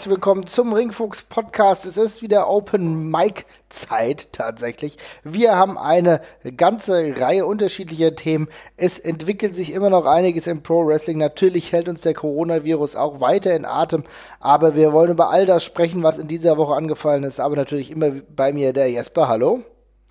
Herzlich willkommen zum Ringfuchs Podcast. Es ist wieder Open Mic Zeit tatsächlich. Wir haben eine ganze Reihe unterschiedlicher Themen. Es entwickelt sich immer noch einiges im Pro Wrestling. Natürlich hält uns der Coronavirus auch weiter in Atem, aber wir wollen über all das sprechen, was in dieser Woche angefallen ist. Aber natürlich immer bei mir der Jesper. Hallo.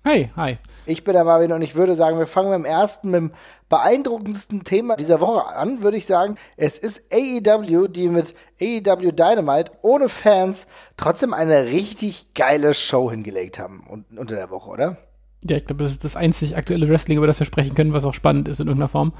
Hey, hi. Ich bin der Marvin und ich würde sagen, wir fangen mit dem ersten, mit dem beeindruckendsten Thema dieser Woche an, würde ich sagen. Es ist AEW, die mit AEW Dynamite ohne Fans trotzdem eine richtig geile Show hingelegt haben unter der Woche, oder? Ja, ich glaube, das ist das einzig aktuelle Wrestling, über das wir sprechen können, was auch spannend ist in irgendeiner Form.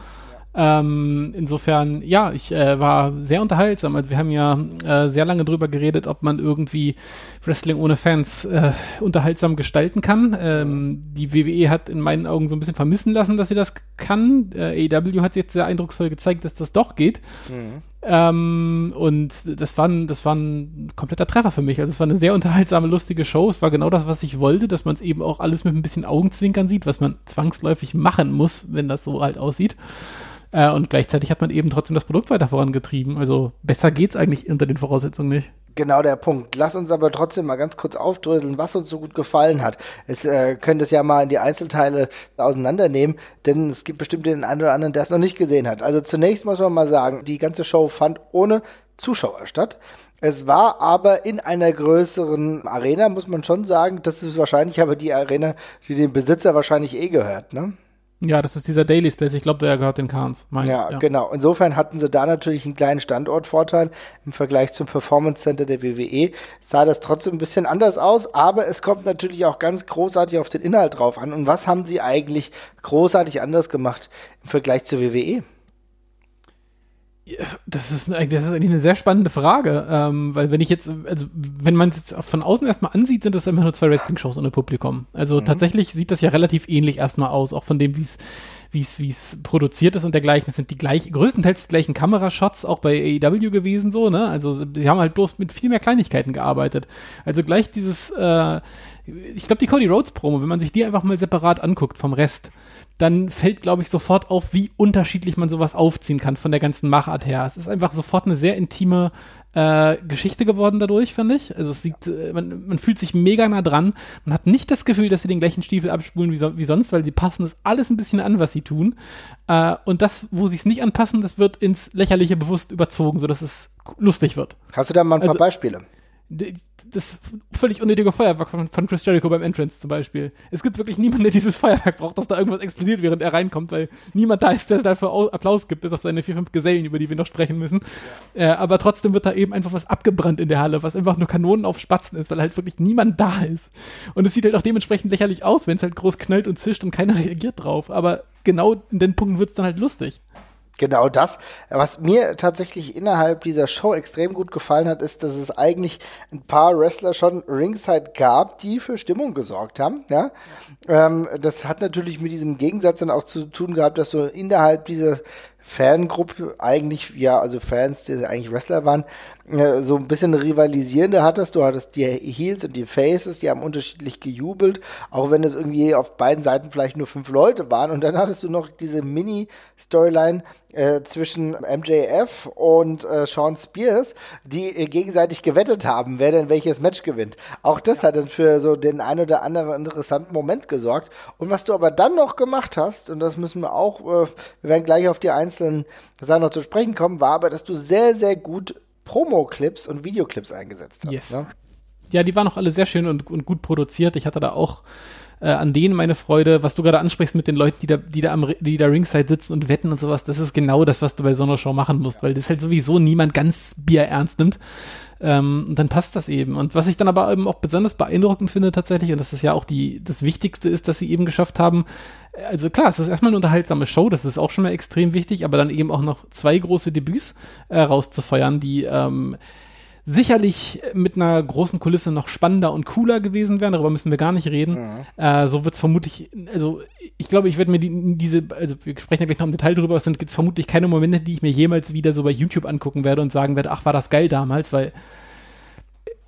Ähm, insofern, ja, ich äh, war sehr unterhaltsam. Also wir haben ja äh, sehr lange drüber geredet, ob man irgendwie Wrestling ohne Fans äh, unterhaltsam gestalten kann. Ähm, die WWE hat in meinen Augen so ein bisschen vermissen lassen, dass sie das kann. Äh, AEW hat jetzt sehr eindrucksvoll gezeigt, dass das doch geht. Mhm. Ähm, und das war, ein, das war ein kompletter Treffer für mich. Also es war eine sehr unterhaltsame, lustige Show. Es war genau das, was ich wollte, dass man es eben auch alles mit ein bisschen Augenzwinkern sieht, was man zwangsläufig machen muss, wenn das so halt aussieht. Äh, und gleichzeitig hat man eben trotzdem das Produkt weiter vorangetrieben. Also besser geht's eigentlich unter den Voraussetzungen nicht. Genau der Punkt. Lass uns aber trotzdem mal ganz kurz aufdröseln, was uns so gut gefallen hat. Es äh, können das ja mal in die Einzelteile auseinandernehmen, denn es gibt bestimmt den einen oder anderen, der es noch nicht gesehen hat. Also zunächst muss man mal sagen, die ganze Show fand ohne Zuschauer statt. Es war aber in einer größeren Arena, muss man schon sagen. Das ist wahrscheinlich aber die Arena, die dem Besitzer wahrscheinlich eh gehört, ne? Ja, das ist dieser Daily Space. Ich glaube, der gehört den Kahns. Ja, ja, genau. Insofern hatten sie da natürlich einen kleinen Standortvorteil im Vergleich zum Performance Center der WWE. Sah das trotzdem ein bisschen anders aus, aber es kommt natürlich auch ganz großartig auf den Inhalt drauf an. Und was haben sie eigentlich großartig anders gemacht im Vergleich zur WWE? Das ist, das ist eigentlich eine sehr spannende Frage, ähm, weil wenn ich jetzt, also wenn man es jetzt von außen erstmal ansieht, sind das immer nur zwei Wrestling-Shows ohne Publikum. Also mhm. tatsächlich sieht das ja relativ ähnlich erstmal aus, auch von dem, wie es wie es wie es produziert ist und dergleichen. Es sind die gleich, größtenteils die gleichen Kamerashots auch bei AEW gewesen so, ne? Also die haben halt bloß mit viel mehr Kleinigkeiten gearbeitet. Also gleich dieses, äh, ich glaube die Cody Rhodes Promo, wenn man sich die einfach mal separat anguckt vom Rest, dann fällt, glaube ich, sofort auf, wie unterschiedlich man sowas aufziehen kann von der ganzen Machart her. Es ist einfach sofort eine sehr intime äh, Geschichte geworden dadurch, finde ich. Also es sieht, äh, man, man fühlt sich mega nah dran. Man hat nicht das Gefühl, dass sie den gleichen Stiefel abspulen wie, so, wie sonst, weil sie passen das alles ein bisschen an, was sie tun. Äh, und das, wo sie es nicht anpassen, das wird ins Lächerliche bewusst überzogen, sodass es lustig wird. Hast du da mal ein paar also, Beispiele? Das völlig unnötige Feuerwerk von, von, Chris Jericho beim Entrance zum Beispiel. Es gibt wirklich niemanden, der dieses Feuerwerk braucht, dass da irgendwas explodiert, während er reinkommt, weil niemand da ist, der dafür Applaus gibt, bis auf seine vier, fünf Gesellen, über die wir noch sprechen müssen. Ja. Äh, aber trotzdem wird da eben einfach was abgebrannt in der Halle, was einfach nur Kanonen auf Spatzen ist, weil halt wirklich niemand da ist. Und es sieht halt auch dementsprechend lächerlich aus, wenn es halt groß knallt und zischt und keiner reagiert drauf. Aber genau in den Punkten wird es dann halt lustig. Genau das. Was mir tatsächlich innerhalb dieser Show extrem gut gefallen hat, ist, dass es eigentlich ein paar Wrestler schon ringside gab, die für Stimmung gesorgt haben. Ja? Ähm, das hat natürlich mit diesem Gegensatz dann auch zu tun gehabt, dass so innerhalb dieser Fangruppe eigentlich, ja, also Fans, die eigentlich Wrestler waren, so ein bisschen rivalisierende hattest. Du hattest die Heels und die Faces, die haben unterschiedlich gejubelt, auch wenn es irgendwie auf beiden Seiten vielleicht nur fünf Leute waren. Und dann hattest du noch diese Mini-Storyline äh, zwischen MJF und äh, Sean Spears, die äh, gegenseitig gewettet haben, wer denn welches Match gewinnt. Auch das hat dann für so den ein oder anderen interessanten Moment gesorgt. Und was du aber dann noch gemacht hast, und das müssen wir auch, äh, wir werden gleich auf die einzelnen Sachen noch zu sprechen kommen, war aber, dass du sehr, sehr gut Promo-Clips und Videoclips eingesetzt hast. Yes. Ne? Ja, die waren auch alle sehr schön und, und gut produziert. Ich hatte da auch äh, an denen meine Freude, was du gerade ansprichst mit den Leuten, die da, die da am, die da Ringside sitzen und wetten und sowas, das ist genau das, was du bei so einer Show machen musst, weil das halt sowieso niemand ganz Bier ernst nimmt. Ähm, und dann passt das eben. Und was ich dann aber eben auch besonders beeindruckend finde tatsächlich, und das ist ja auch die, das Wichtigste ist, dass sie eben geschafft haben, also klar, es ist erstmal eine unterhaltsame Show, das ist auch schon mal extrem wichtig, aber dann eben auch noch zwei große Debüts äh, rauszufeuern, die ähm, sicherlich mit einer großen Kulisse noch spannender und cooler gewesen wären, darüber müssen wir gar nicht reden. Mhm. Äh, so wird es vermutlich, also ich glaube, ich werde mir die, diese, also wir sprechen ja gleich noch im Detail drüber, es sind jetzt vermutlich keine Momente, die ich mir jemals wieder so bei YouTube angucken werde und sagen werde, ach, war das geil damals, weil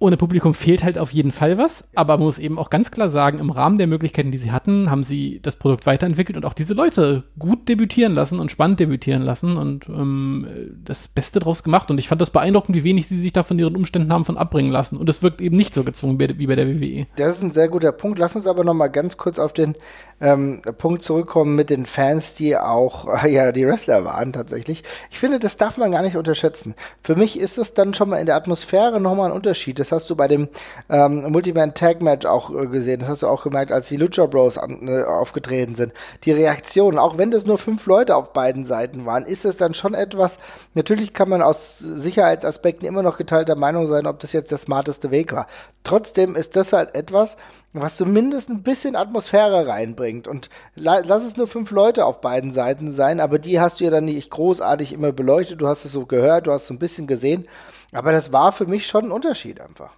ohne Publikum fehlt halt auf jeden Fall was, aber man muss eben auch ganz klar sagen, im Rahmen der Möglichkeiten, die sie hatten, haben sie das Produkt weiterentwickelt und auch diese Leute gut debütieren lassen und spannend debütieren lassen und ähm, das Beste draus gemacht. Und ich fand das beeindruckend, wie wenig sie sich da von ihren Umständen haben von abbringen lassen. Und es wirkt eben nicht so gezwungen wie bei der WWE. Das ist ein sehr guter Punkt. Lass uns aber noch mal ganz kurz auf den ähm, Punkt zurückkommen mit den Fans, die auch äh, ja die Wrestler waren tatsächlich. Ich finde, das darf man gar nicht unterschätzen. Für mich ist es dann schon mal in der Atmosphäre nochmal ein Unterschied. Das hast du bei dem ähm, Multiman Tag Match auch äh, gesehen. Das hast du auch gemerkt, als die Lucha Bros an, äh, aufgetreten sind. Die Reaktionen, auch wenn das nur fünf Leute auf beiden Seiten waren, ist es dann schon etwas. Natürlich kann man aus Sicherheitsaspekten immer noch geteilter Meinung sein, ob das jetzt der smarteste Weg war. Trotzdem ist das halt etwas, was zumindest ein bisschen Atmosphäre reinbringt. Und la lass es nur fünf Leute auf beiden Seiten sein, aber die hast du ja dann nicht großartig immer beleuchtet. Du hast es so gehört, du hast so ein bisschen gesehen. Aber das war für mich schon ein Unterschied einfach.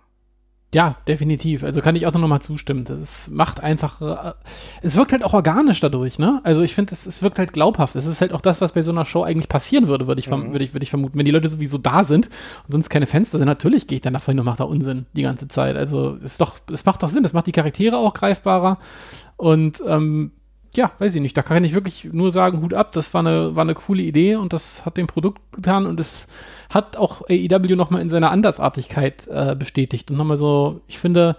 Ja, definitiv. Also kann ich auch noch mal zustimmen. Das ist, macht einfach, äh, es wirkt halt auch organisch dadurch, ne? Also ich finde, es, es wirkt halt glaubhaft. Es ist halt auch das, was bei so einer Show eigentlich passieren würde, würde ich, mhm. würde ich, würde ich vermuten. Wenn die Leute sowieso da sind und sonst keine Fenster sind, natürlich gehe ich dann davon und mache da Unsinn die ganze Zeit. Also es ist doch, es macht doch Sinn. Es macht die Charaktere auch greifbarer und ähm, ja, weiß ich nicht. Da kann ich wirklich nur sagen, Hut ab. Das war eine, war eine coole Idee und das hat dem Produkt getan und es hat auch AEW nochmal in seiner Andersartigkeit äh, bestätigt und nochmal so, ich finde,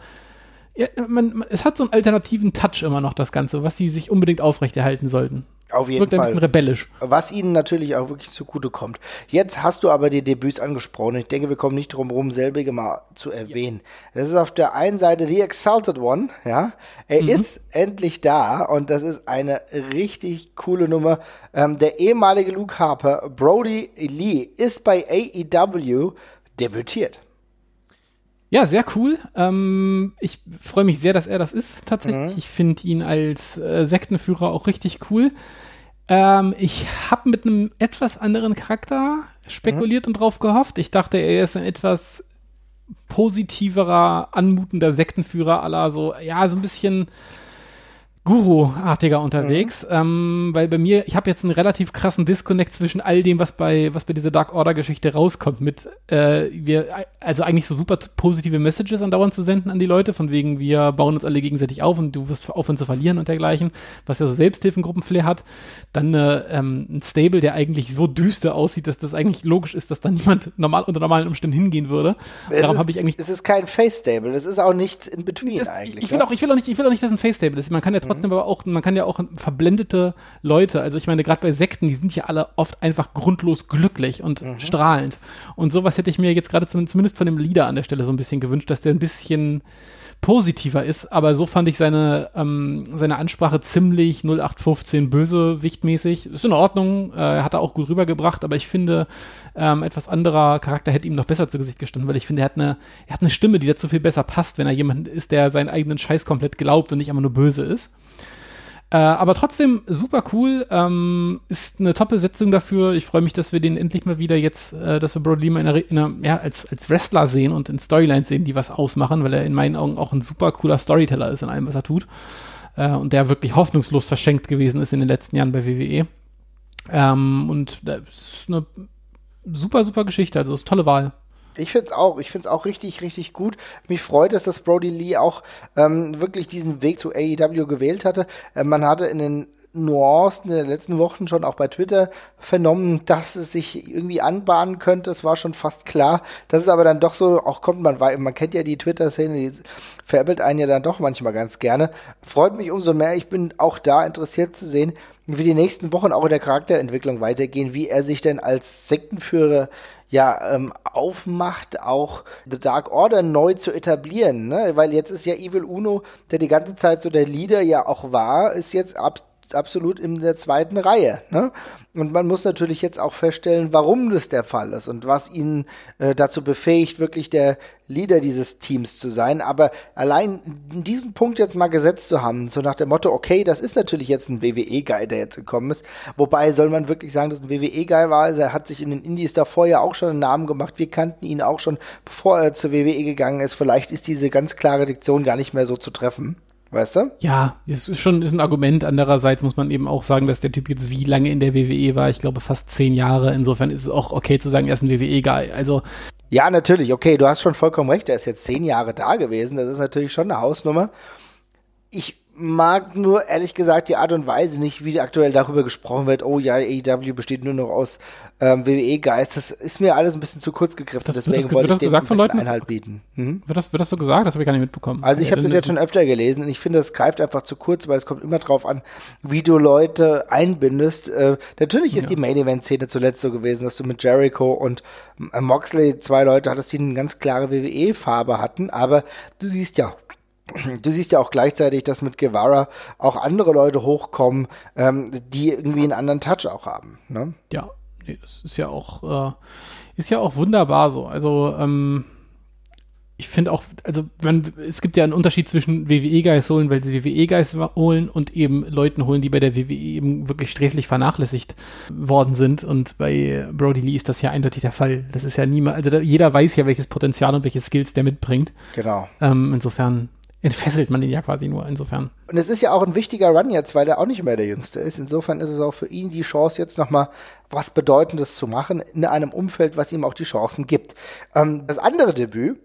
ja, man, man, es hat so einen alternativen Touch immer noch, das Ganze, was sie sich unbedingt aufrechterhalten sollten. Auf jeden Wirkt Fall. ein bisschen rebellisch. Was ihnen natürlich auch wirklich zugute kommt. Jetzt hast du aber die Debüts angesprochen. Ich denke, wir kommen nicht drum herum, selbige mal zu erwähnen. Ja. Das ist auf der einen Seite The Exalted One, ja. Er mhm. ist endlich da und das ist eine richtig coole Nummer. Ähm, der ehemalige Luke Harper, Brody Lee, ist bei AEW debütiert. Ja, sehr cool. Ähm, ich freue mich sehr, dass er das ist, tatsächlich. Mhm. Ich finde ihn als äh, Sektenführer auch richtig cool. Ähm, ich habe mit einem etwas anderen Charakter spekuliert mhm. und drauf gehofft. Ich dachte, er ist ein etwas positiverer, anmutender Sektenführer aller so, ja, so ein bisschen Guru-artiger unterwegs, mhm. ähm, weil bei mir, ich habe jetzt einen relativ krassen Disconnect zwischen all dem, was bei, was bei dieser Dark Order-Geschichte rauskommt, mit äh, wir, also eigentlich so super positive Messages andauernd zu senden an die Leute, von wegen, wir bauen uns alle gegenseitig auf und du wirst aufhören zu verlieren und dergleichen, was ja so Selbsthilfengruppen-Flair hat. Dann äh, ähm, ein Stable, der eigentlich so düster aussieht, dass das eigentlich logisch ist, dass da niemand normal unter normalen Umständen hingehen würde. Es Darum habe ich eigentlich. Es ist kein Face-Stable, es ist auch nichts in between das, eigentlich. Ich will, ja? auch, ich, will auch nicht, ich will auch nicht, dass ein Face-Stable ist. Man kann ja trotzdem trotzdem aber auch, man kann ja auch verblendete Leute, also ich meine, gerade bei Sekten, die sind ja alle oft einfach grundlos glücklich und mhm. strahlend. Und sowas hätte ich mir jetzt gerade zumindest von dem Leader an der Stelle so ein bisschen gewünscht, dass der ein bisschen positiver ist, aber so fand ich seine, ähm, seine Ansprache ziemlich 0815 bösewichtmäßig. Ist in Ordnung, äh, hat er auch gut rübergebracht, aber ich finde, ähm, etwas anderer Charakter hätte ihm noch besser zu Gesicht gestanden, weil ich finde, er hat eine, er hat eine Stimme, die dazu viel besser passt, wenn er jemand ist, der seinen eigenen Scheiß komplett glaubt und nicht immer nur böse ist. Äh, aber trotzdem super cool. Ähm, ist eine Top-Besetzung dafür. Ich freue mich, dass wir den endlich mal wieder jetzt, äh, dass wir Brody Lima in einer, in einer, ja, als, als Wrestler sehen und in Storylines sehen, die was ausmachen, weil er in meinen Augen auch ein super cooler Storyteller ist in allem, was er tut. Äh, und der wirklich hoffnungslos verschenkt gewesen ist in den letzten Jahren bei WWE. Ähm, und das ist eine super, super Geschichte. Also ist tolle Wahl. Ich finde es auch, ich finde es auch richtig, richtig gut. Mich freut es, dass Brody Lee auch ähm, wirklich diesen Weg zu AEW gewählt hatte. Äh, man hatte in den Nuancen in den letzten Wochen schon auch bei Twitter vernommen, dass es sich irgendwie anbahnen könnte. Es war schon fast klar. Das ist aber dann doch so, auch kommt man, weil man kennt ja die Twitter-Szene, die veräppelt einen ja dann doch manchmal ganz gerne. Freut mich umso mehr. Ich bin auch da interessiert zu sehen, wie die nächsten Wochen auch in der Charakterentwicklung weitergehen, wie er sich denn als Sektenführer ja ähm, aufmacht, auch The Dark Order neu zu etablieren, ne? Weil jetzt ist ja Evil Uno, der die ganze Zeit so der Leader ja auch war, ist jetzt ab absolut in der zweiten Reihe. Ne? Und man muss natürlich jetzt auch feststellen, warum das der Fall ist und was ihn äh, dazu befähigt, wirklich der Leader dieses Teams zu sein. Aber allein diesen Punkt jetzt mal gesetzt zu haben, so nach dem Motto, okay, das ist natürlich jetzt ein WWE-Guy, der jetzt gekommen ist. Wobei soll man wirklich sagen, dass ein WWE-Guy war. Also er hat sich in den Indies davor ja auch schon einen Namen gemacht. Wir kannten ihn auch schon, bevor er zur WWE gegangen ist. Vielleicht ist diese ganz klare Diktion gar nicht mehr so zu treffen. Weißt du? Ja, es ist schon ist ein Argument. Andererseits muss man eben auch sagen, dass der Typ jetzt wie lange in der WWE war. Ich glaube fast zehn Jahre. Insofern ist es auch okay zu sagen, er ist ein WWE-Guy. Also Ja, natürlich. Okay, du hast schon vollkommen recht. Er ist jetzt zehn Jahre da gewesen. Das ist natürlich schon eine Hausnummer. Ich mag nur ehrlich gesagt die Art und Weise nicht, wie aktuell darüber gesprochen wird. Oh ja, AEW besteht nur noch aus ähm, WWE-Geist. Das ist mir alles ein bisschen zu kurz gegriffen. Das, Deswegen wird das, wollte wird ich dem von Leuten? Einhalt bieten. Mhm. Wird das, wird das so gesagt? Das habe ich gar nicht mitbekommen. Also ich habe das jetzt schon öfter gelesen und ich finde, das greift einfach zu kurz, weil es kommt immer drauf an, wie du Leute einbindest. Äh, natürlich ist Ja. die Main-Event-Szene zuletzt so gewesen, dass du mit Jericho und äh, Moxley zwei Leute hattest, die eine ganz klare WWE-Farbe hatten, aber du siehst ja, Du siehst ja auch gleichzeitig, dass mit Guevara auch andere Leute hochkommen, ähm, die irgendwie einen anderen Touch auch haben. Ne? Ja, nee, das ist ja auch, äh, ist ja auch wunderbar so. Also, ähm, ich finde auch, also man, es gibt ja einen Unterschied zwischen WWE-Guys holen, weil sie WWE-Guys holen und eben Leuten holen, die bei der WWE eben wirklich sträflich vernachlässigt worden sind. Und bei Brody Lee ist das ja eindeutig der Fall. Das ist ja niemand, also da, jeder weiß ja, welches Potenzial und welche Skills der mitbringt. Genau. Ähm, insofern entfesselt man ihn ja quasi nur. Insofern. Und es ist ja auch ein wichtiger Run jetzt, weil er auch nicht mehr der Jüngste ist. Insofern ist es auch für ihn die Chance, jetzt nochmal was Bedeutendes zu machen in einem Umfeld, was ihm auch die Chancen gibt. Ähm, das andere Debüt,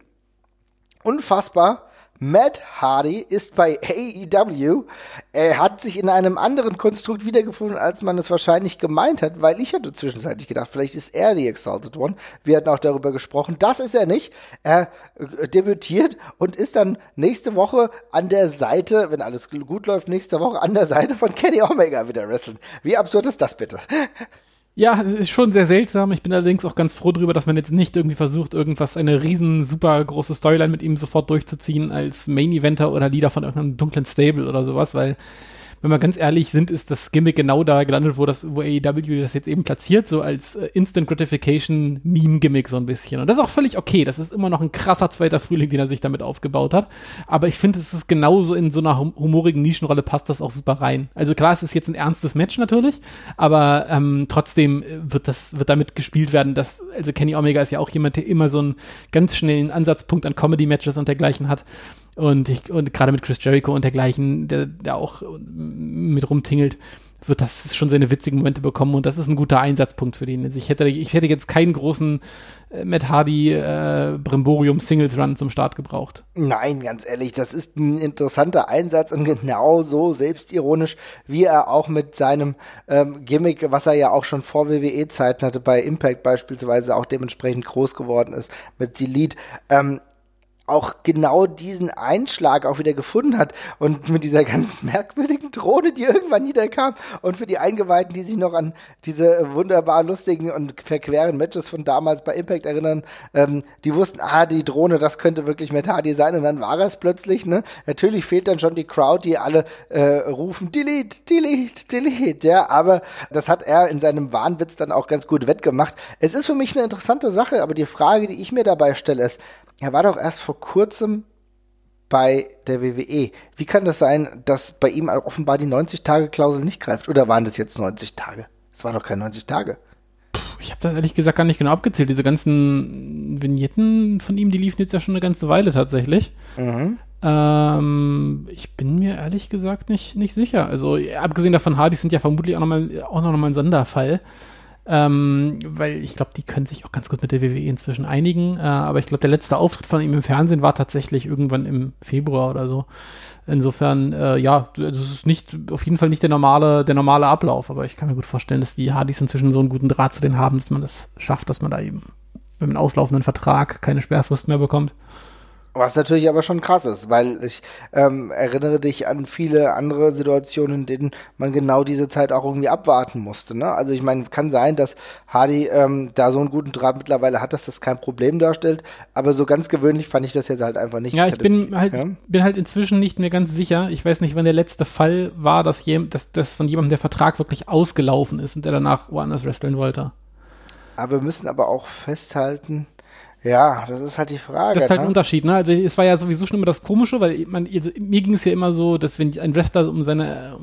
unfassbar, Matt Hardy ist bei AEW. Er hat sich in einem anderen Konstrukt wiedergefunden, als man es wahrscheinlich gemeint hat, weil ich hatte zwischenzeitlich gedacht, vielleicht ist er die Exalted One. Wir hatten auch darüber gesprochen. Das ist er nicht. Er äh, debütiert und ist dann nächste Woche an der Seite, wenn alles gut läuft, nächste Woche an der Seite von Kenny Omega wieder wrestlen. Wie absurd ist das bitte? Ja, es ist schon sehr seltsam. Ich bin allerdings auch ganz froh darüber, dass man jetzt nicht irgendwie versucht, irgendwas, eine riesen, super große Storyline mit ihm sofort durchzuziehen als Main-Eventer oder Leader von irgendeinem dunklen Stable oder sowas, weil, wenn wir ganz ehrlich sind, ist das Gimmick genau da gelandet, wo das, wo AEW das jetzt eben platziert, so als äh, Instant Gratification Meme-Gimmick so ein bisschen. Und das ist auch völlig okay. Das ist immer noch ein krasser zweiter Frühling, den er sich damit aufgebaut hat. Aber ich finde, es ist genauso in so einer hum humorigen Nischenrolle passt das auch super rein. Also klar, es ist jetzt ein ernstes Match natürlich, aber ähm, trotzdem wird das, wird damit gespielt werden, dass, also Kenny Omega ist ja auch jemand, der immer so einen ganz schnellen Ansatzpunkt an Comedy-Matches und dergleichen hat. Und und gerade mit Chris Jericho und dergleichen, der, der auch mit rumtingelt, wird das schon seine witzigen Momente bekommen und das ist ein guter Einsatzpunkt für den. Also ich hätte, ich hätte jetzt keinen großen äh, Matt Hardy äh, Brimborium Singles Run zum Start gebraucht. Nein, ganz ehrlich, das ist ein interessanter Einsatz und genau so selbstironisch, wie er auch mit seinem ähm, Gimmick, was er ja auch schon vor WWE-Zeiten hatte, bei Impact beispielsweise auch dementsprechend groß geworden ist, mit Delete, ähm, auch genau diesen Einschlag auch wieder gefunden hat und mit dieser ganz merkwürdigen Drohne, die irgendwann niederkam und für die Eingeweihten, die sich noch an diese wunderbar lustigen und verqueren Matches von damals bei Impact erinnern, ähm, die wussten, ah, die Drohne, das könnte wirklich Hardy sein und dann war es plötzlich, ne? Natürlich fehlt dann schon die Crowd, die alle äh, rufen, delete, delete, delete, ja, aber das hat er in seinem Wahnwitz dann auch ganz gut wettgemacht. Es ist für mich eine interessante Sache, aber die Frage, die ich mir dabei stelle, ist, er war doch erst vor kurzem bei der WWE. Wie kann das sein, dass bei ihm offenbar die 90-Tage-Klausel nicht greift? Oder waren das jetzt 90 Tage? Es waren doch keine 90 Tage. Ich habe das ehrlich gesagt gar nicht genau abgezählt. Diese ganzen Vignetten von ihm, die liefen jetzt ja schon eine ganze Weile tatsächlich. Mhm. Ähm, ich bin mir ehrlich gesagt nicht, nicht sicher. Also, abgesehen davon, Hardys sind ja vermutlich auch nochmal noch mal ein Sonderfall. Ähm, weil ich glaube, die können sich auch ganz gut mit der WWE inzwischen einigen. Äh, aber ich glaube, der letzte Auftritt von ihm im Fernsehen war tatsächlich irgendwann im Februar oder so. Insofern, äh, ja, also es ist nicht, auf jeden Fall nicht der normale, der normale Ablauf, aber ich kann mir gut vorstellen, dass die Hardys inzwischen so einen guten Draht zu denen haben, dass man das schafft, dass man da eben mit einem auslaufenden Vertrag keine Sperrfrist mehr bekommt. Was natürlich aber schon krass ist, weil ich ähm, erinnere dich an viele andere Situationen, in denen man genau diese Zeit auch irgendwie abwarten musste. Ne? Also ich meine, kann sein, dass Hardy ähm, da so einen guten Draht mittlerweile hat, dass das kein Problem darstellt, aber so ganz gewöhnlich fand ich das jetzt halt einfach nicht. Ja, ich bin halt, Ja? bin halt inzwischen nicht mehr ganz sicher. Ich weiß nicht, wann der letzte Fall war, dass, jem, dass, dass von jemandem der Vertrag wirklich ausgelaufen ist und der danach woanders wresteln wollte. Aber wir müssen aber auch festhalten, ja, das ist halt die Frage. Das ist halt ein ne? Unterschied, ne? Also es war ja sowieso schon immer das Komische, weil man, also, mir ging es ja immer so, dass wenn ein Wrestler um seine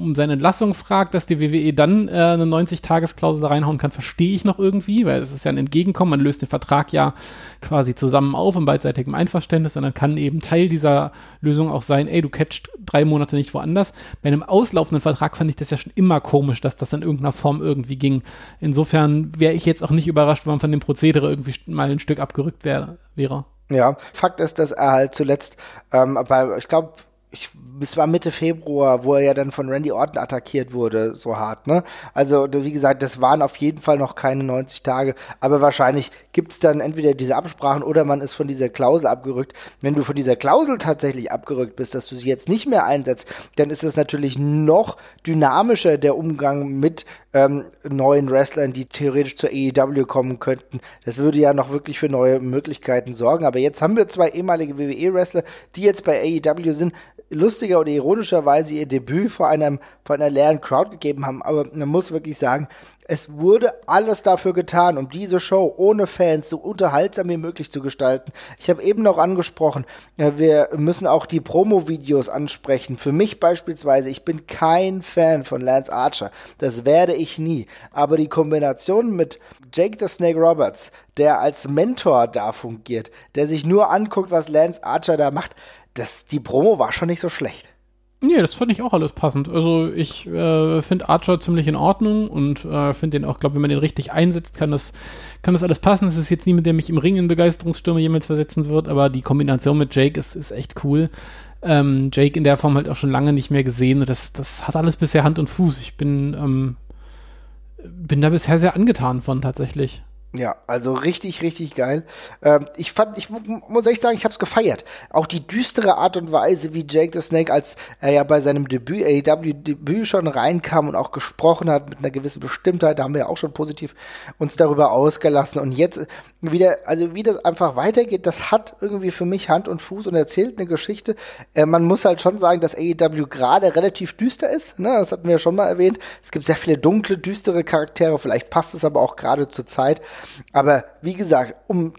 um seine Entlassung fragt, dass die WWE dann äh, eine 90-Tages-Klausel reinhauen kann, verstehe ich noch irgendwie, weil es ist ja ein Entgegenkommen. Man löst den Vertrag ja quasi zusammen auf in beidseitigem Einverständnis und dann kann eben Teil dieser Lösung auch sein, ey, du catchst drei Monate nicht woanders. Bei einem auslaufenden Vertrag fand ich das ja schon immer komisch, dass das in irgendeiner Form irgendwie ging. Insofern wäre ich jetzt auch nicht überrascht, wenn man von dem Prozedere irgendwie mal ein Stück abgerückt wär, wäre. Ja, Fakt ist, dass er halt zuletzt, ähm, bei, ich glaube, ich, es war Mitte Februar, wo er ja dann von Randy Orton attackiert wurde, so hart, ne? Also, wie gesagt, das waren auf jeden Fall noch keine 90 Tage, aber wahrscheinlich gibt's dann entweder diese Absprachen oder man ist von dieser Klausel abgerückt. Wenn du von dieser Klausel tatsächlich abgerückt bist, dass du sie jetzt nicht mehr einsetzt, dann ist es natürlich noch dynamischer, der Umgang mit ähm, neuen Wrestlern, die theoretisch zur AEW kommen könnten. Das würde ja noch wirklich für neue Möglichkeiten sorgen. Aber jetzt haben wir zwei ehemalige WWE-Wrestler, die jetzt bei AEW sind, lustiger oder ironischerweise ihr Debüt vor einem vor einer leeren Crowd gegeben haben. Aber man muss wirklich sagen, es wurde alles dafür getan, um diese Show ohne Fans so unterhaltsam wie möglich zu gestalten. Ich habe eben noch angesprochen, wir müssen auch die Promo-Videos ansprechen. Für mich beispielsweise, ich bin kein Fan von Lance Archer. Das werde ich nie. Aber die Kombination mit Jake the Snake Roberts, der als Mentor da fungiert, der sich nur anguckt, was Lance Archer da macht, das, die Promo war schon nicht so schlecht. Nee, das fand ich auch alles passend. Also ich äh, finde Archer ziemlich in Ordnung und äh, finde den auch, glaube wenn man den richtig einsetzt, kann das, kann das alles passen. Es ist jetzt nie, mit dem mich im Ring in Begeisterungsstürme jemals versetzen wird, aber die Kombination mit Jake ist, ist echt cool. Ähm, Jake in der Form halt auch schon lange nicht mehr gesehen. Das, das hat alles bisher Hand und Fuß. Ich bin, ähm, bin da bisher sehr angetan von tatsächlich. Ja, also richtig, richtig geil. Ähm, ich fand, ich muss echt sagen, ich habe es gefeiert. Auch die düstere Art und Weise, wie Jake the Snake, als er ja bei seinem Debüt, AEW-Debüt schon reinkam und auch gesprochen hat mit einer gewissen Bestimmtheit, da haben wir ja auch schon positiv uns darüber ausgelassen. Und jetzt wieder, also wie das einfach weitergeht, das hat irgendwie für mich Hand und Fuß und erzählt eine Geschichte. Äh, man muss halt schon sagen, dass AEW gerade relativ düster ist. Ne? Das hatten wir ja schon mal erwähnt. Es gibt sehr viele dunkle, düstere Charaktere. Vielleicht passt es aber auch gerade zur Zeit. Aber wie gesagt, um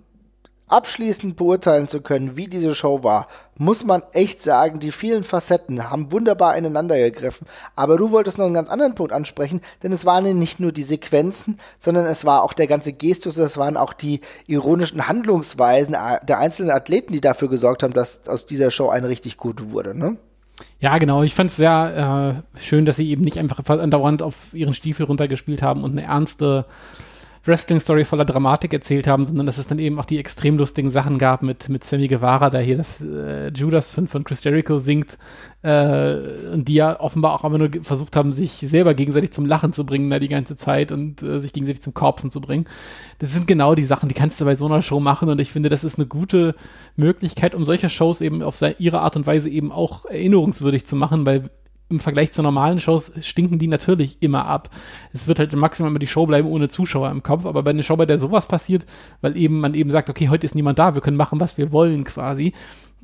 abschließend beurteilen zu können, wie diese Show war, muss man echt sagen, die vielen Facetten haben wunderbar ineinander gegriffen. Aber du wolltest noch einen ganz anderen Punkt ansprechen, denn es waren nicht nur die Sequenzen, sondern es war auch der ganze Gestus, es waren auch die ironischen Handlungsweisen der einzelnen Athleten, die dafür gesorgt haben, dass aus dieser Show eine richtig gute wurde, ne? Ja, genau. Ich fand es sehr äh, schön, dass sie eben nicht einfach andauernd auf ihren Stiefel runtergespielt haben und eine ernste Wrestling-Story voller Dramatik erzählt haben, sondern dass es dann eben auch die extrem lustigen Sachen gab mit, mit Sammy Guevara, der hier das äh, Judas von, von Chris Jericho singt, äh, und die ja offenbar auch immer nur versucht haben, sich selber gegenseitig zum Lachen zu bringen, da die ganze Zeit und äh, sich gegenseitig zum Korpsen zu bringen. Das sind genau die Sachen, die kannst du bei so einer Show machen und ich finde, das ist eine gute Möglichkeit, um solche Shows eben auf ihre Art und Weise eben auch erinnerungswürdig zu machen, weil im Vergleich zu normalen Shows stinken die natürlich immer ab. Es wird halt maximal immer die Show bleiben ohne Zuschauer im Kopf, aber bei einer Show, bei der sowas passiert, weil eben man eben sagt, okay, heute ist niemand da, wir können machen, was wir wollen quasi.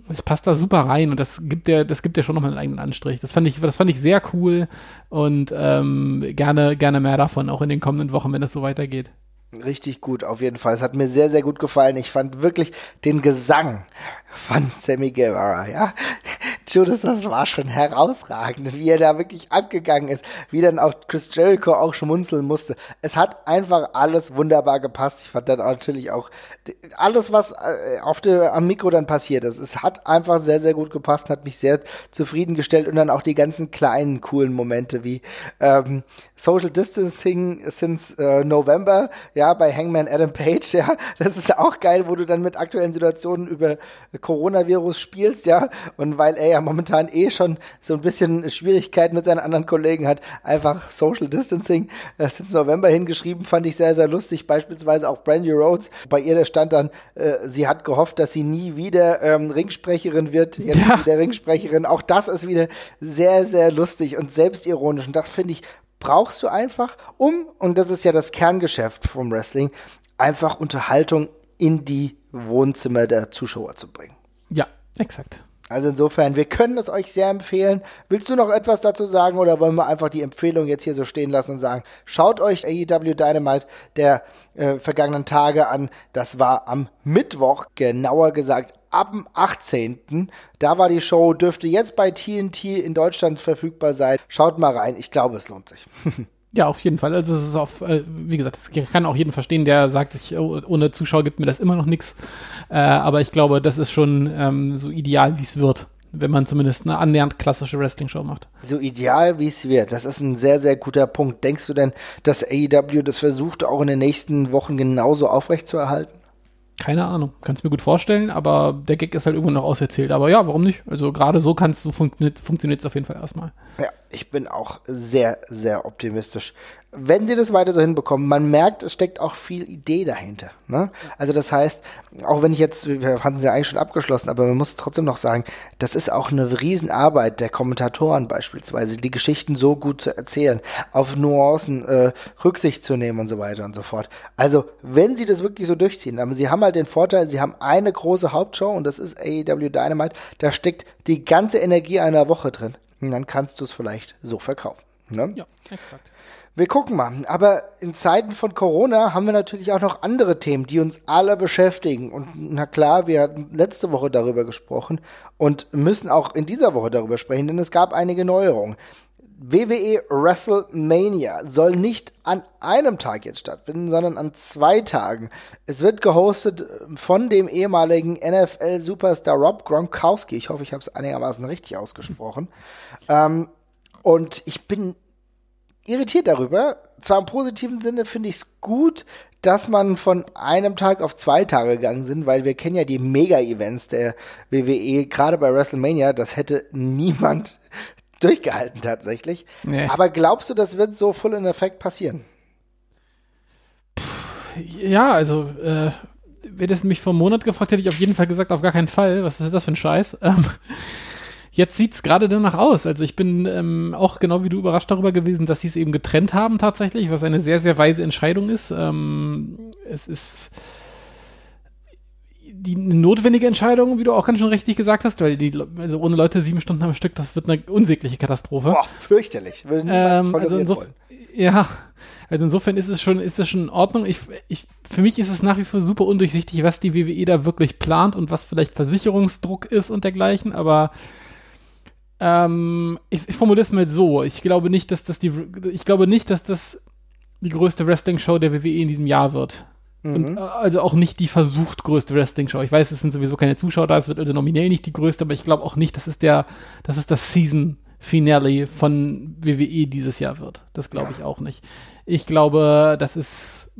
Es passt da super rein und das gibt der, das gibt ja schon nochmal einen eigenen Anstrich. Das fand ich, das fand ich sehr cool und ähm, gerne, gerne mehr davon, auch in den kommenden Wochen, wenn es so weitergeht. Richtig gut, auf jeden Fall. Es hat mir sehr, sehr gut gefallen. Ich fand wirklich den Gesang von Sammy Guevara, ja. Judas, das war schon herausragend, wie er da wirklich abgegangen ist, wie dann auch Chris Jericho auch schmunzeln musste. Es hat einfach alles wunderbar gepasst. Ich fand dann natürlich auch alles, was äh, auf der, am Mikro dann passiert ist. Es hat einfach sehr, sehr gut gepasst, hat mich sehr zufriedengestellt und dann auch die ganzen kleinen, coolen Momente wie ähm, Social Distancing since äh, November, ja, bei Hangman Adam Page, ja. Das ist auch geil, wo du dann mit aktuellen Situationen über Coronavirus spielst, ja. Und weil er ja momentan eh schon so ein bisschen Schwierigkeiten mit seinen anderen Kollegen hat, einfach Social Distancing äh, since November hingeschrieben, fand ich sehr, sehr lustig. Beispielsweise auch Brandy Rhodes. Bei ihr, der stand dann, äh, sie hat gehofft, dass sie nie wieder ähm, Ringsprecherin wird. Jetzt ja. wieder Ringsprecherin. Auch das ist wieder sehr, sehr lustig und selbstironisch. Und das finde ich, brauchst du einfach, um, und das ist ja das Kerngeschäft vom Wrestling, einfach Unterhaltung in die Wohnzimmer der Zuschauer zu bringen. Ja, exakt. Also insofern, wir können es euch sehr empfehlen. Willst du noch etwas dazu sagen oder wollen wir einfach die Empfehlung jetzt hier so stehen lassen und sagen, schaut euch AEW Dynamite der äh, vergangenen Tage an. Das war am Mittwoch, genauer gesagt ab dem 18. Da war die Show, dürfte jetzt bei TNT in Deutschland verfügbar sein. Schaut mal rein, ich glaube, es lohnt sich. Ja, auf jeden Fall. Also es ist auf, äh, wie gesagt, ich kann auch jeden verstehen, der sagt, ich, oh, ohne Zuschauer gibt mir das immer noch nichts. Äh, aber ich glaube, das ist schon ähm, so ideal, wie es wird, wenn man zumindest eine annähernd klassische Wrestling-Show macht. So ideal, wie es wird. Das ist ein sehr, sehr guter Punkt. Denkst du denn, dass AEW das versucht, auch in den nächsten Wochen genauso aufrechtzuerhalten? Keine Ahnung, kannst mir gut vorstellen, aber der Gag ist halt irgendwo noch auserzählt. Aber ja, warum nicht? Also gerade so kannst du funktioniert es auf jeden Fall erstmal. Ja, ich bin auch sehr, sehr optimistisch wenn sie das weiter so hinbekommen, man merkt, es steckt auch viel Idee dahinter. Ne? Also das heißt, auch wenn ich jetzt, wir hatten sie eigentlich schon abgeschlossen, aber man muss trotzdem noch sagen, das ist auch eine Riesenarbeit der Kommentatoren beispielsweise, die Geschichten so gut zu erzählen, auf Nuancen äh, Rücksicht zu nehmen und so weiter und so fort. Also wenn sie das wirklich so durchziehen, aber sie haben halt den Vorteil, sie haben eine große Hauptshow und das ist AEW Dynamite, da steckt die ganze Energie einer Woche drin. Und dann kannst du es vielleicht so verkaufen. Ne? Ja, exakt. Wir gucken mal. Aber in Zeiten von Corona haben wir natürlich auch noch andere Themen, die uns alle beschäftigen. Und na klar, wir hatten letzte Woche darüber gesprochen und müssen auch in dieser Woche darüber sprechen, denn es gab einige Neuerungen. WWE WrestleMania soll nicht an einem Tag jetzt stattfinden, sondern an zwei Tagen. Es wird gehostet von dem ehemaligen NFL-Superstar Rob Gronkowski. Ich hoffe, ich habe es einigermaßen richtig ausgesprochen. Ähm, und ich bin irritiert darüber. Zwar im positiven Sinne finde ich es gut, dass man von einem Tag auf zwei Tage gegangen sind, weil wir kennen ja die Mega-Events der WWE, gerade bei WrestleMania, das hätte niemand durchgehalten tatsächlich. Nee. Aber glaubst du, das wird so voll in Effekt passieren? Ja, also äh, hättest du mich vor einem Monat gefragt, hätte ich auf jeden Fall gesagt, auf gar keinen Fall. Was ist das für ein Scheiß? Ähm, Jetzt sieht's gerade danach aus. Also ich bin ähm, auch genau wie du überrascht darüber gewesen, dass sie es eben getrennt haben tatsächlich, was eine sehr, sehr weise Entscheidung ist. Ähm, es ist die notwendige Entscheidung, wie du auch ganz schon richtig gesagt hast, weil die, also ohne Leute sieben Stunden am Stück, das wird eine unsägliche Katastrophe. Boah, fürchterlich. Ähm, also insofern, ja, also insofern ist es schon, ist es schon in Ordnung. Ich, ich, für mich ist es nach wie vor super undurchsichtig, was die WWE da wirklich plant und was vielleicht Versicherungsdruck ist und dergleichen, aber ähm, ich, ich formuliere es mal so. Ich glaube nicht, dass das die, ich glaube nicht, dass das die größte Wrestling-Show der WWE in diesem Jahr wird. Mhm. Und, äh, also auch nicht die versucht größte Wrestling-Show. Ich weiß, es sind sowieso keine Zuschauer da, es wird also nominell nicht die größte, aber ich glaube auch nicht, dass es der, dass es das Season Finale von WWE dieses Jahr wird. Das glaube ich auch nicht. Ich glaube, das ist,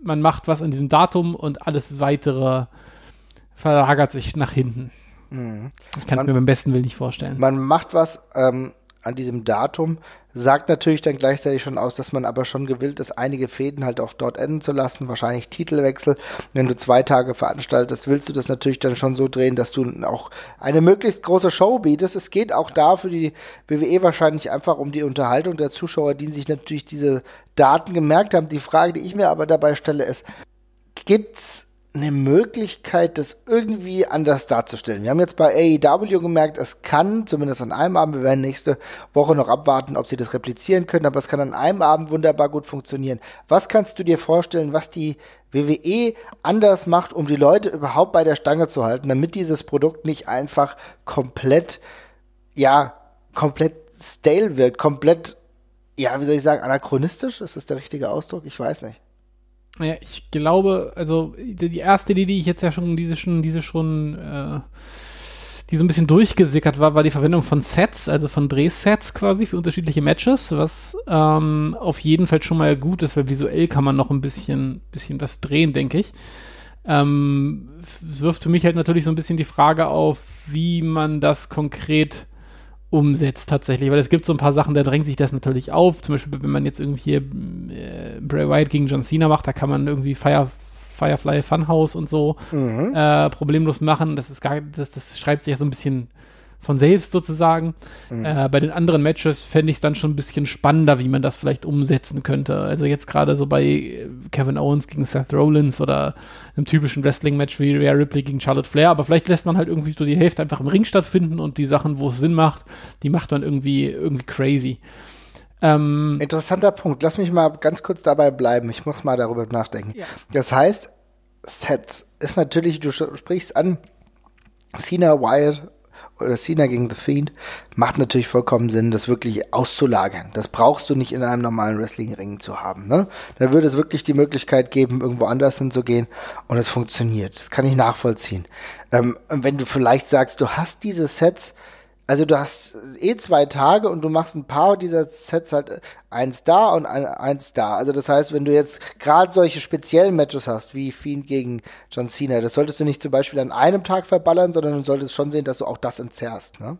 man macht was an diesem Datum und alles weitere verlagert sich nach hinten. Mhm. Ich kann es mir beim besten Willen nicht vorstellen. Man macht was ähm, an diesem Datum, sagt natürlich dann gleichzeitig schon aus, dass man aber schon gewillt ist, einige Fäden halt auch dort enden zu lassen, wahrscheinlich Titelwechsel. Wenn du zwei Tage veranstaltest, willst du das natürlich dann schon so drehen, dass du auch eine möglichst große Show bietest. Es geht auch da für die WWE wahrscheinlich einfach um die Unterhaltung der Zuschauer, die sich natürlich diese Daten gemerkt haben. Die Frage, die ich mir aber dabei stelle, ist, gibt's eine Möglichkeit, das irgendwie anders darzustellen. Wir haben jetzt bei AEW gemerkt, es kann, zumindest an einem Abend, wir werden nächste Woche noch abwarten, ob sie das replizieren können, aber es kann an einem Abend wunderbar gut funktionieren. Was kannst du dir vorstellen, was die WWE anders macht, um die Leute überhaupt bei der Stange zu halten, damit dieses Produkt nicht einfach komplett, ja, komplett stale wird, komplett, ja, wie soll ich sagen, anachronistisch? Ist das der richtige Ausdruck? Ich weiß nicht. Naja, ich glaube, also die erste Idee, die ich jetzt ja schon, diese schon, diese schon, äh, die so ein bisschen durchgesickert war, war die Verwendung von Sets, also von Drehsets quasi für unterschiedliche Matches, was ähm, auf jeden Fall schon mal gut ist, weil visuell kann man noch ein bisschen, bisschen was drehen, denke ich. Ähm, wirft für mich halt natürlich so ein bisschen die Frage auf, wie man das konkret umsetzt tatsächlich, weil es gibt so ein paar Sachen, da drängt sich das natürlich auf. Zum Beispiel, wenn man jetzt irgendwie hier äh, Bray Wyatt gegen John Cena macht, da kann man irgendwie Fire, Firefly Funhouse und so mhm. äh, problemlos machen. Das ist gar, das, das schreibt sich ja so ein bisschen von selbst sozusagen. Mhm. Äh, bei den anderen Matches fände ich es dann schon ein bisschen spannender, wie man das vielleicht umsetzen könnte. Also jetzt gerade so bei Kevin Owens gegen Seth Rollins oder einem typischen Wrestling-Match wie Rhea Ripley gegen Charlotte Flair, aber vielleicht lässt man halt irgendwie so die Hälfte einfach im Ring stattfinden und die Sachen, wo es Sinn macht, die macht man irgendwie, irgendwie crazy. Ähm, Interessanter Punkt. Lass mich mal ganz kurz dabei bleiben. Ich muss mal darüber nachdenken. Ja. Das heißt, Sets ist natürlich, du sprichst an, Cena Wyatt oder Cena gegen The Fiend macht natürlich vollkommen Sinn, das wirklich auszulagern. Das brauchst du nicht in einem normalen Wrestling-Ring zu haben. Ne? Dann würde es wirklich die Möglichkeit geben, irgendwo anders hinzugehen und es funktioniert. Das kann ich nachvollziehen. Ähm, wenn du vielleicht sagst, du hast diese Sets also du hast eh zwei Tage und du machst ein paar dieser Sets halt äh, eins da und eins da. Also das heißt, wenn du jetzt gerade solche speziellen Matches hast, wie Fiend gegen John Cena, das solltest du nicht zum Beispiel an einem Tag verballern, sondern du solltest schon sehen, dass du auch das entzerrst, ne?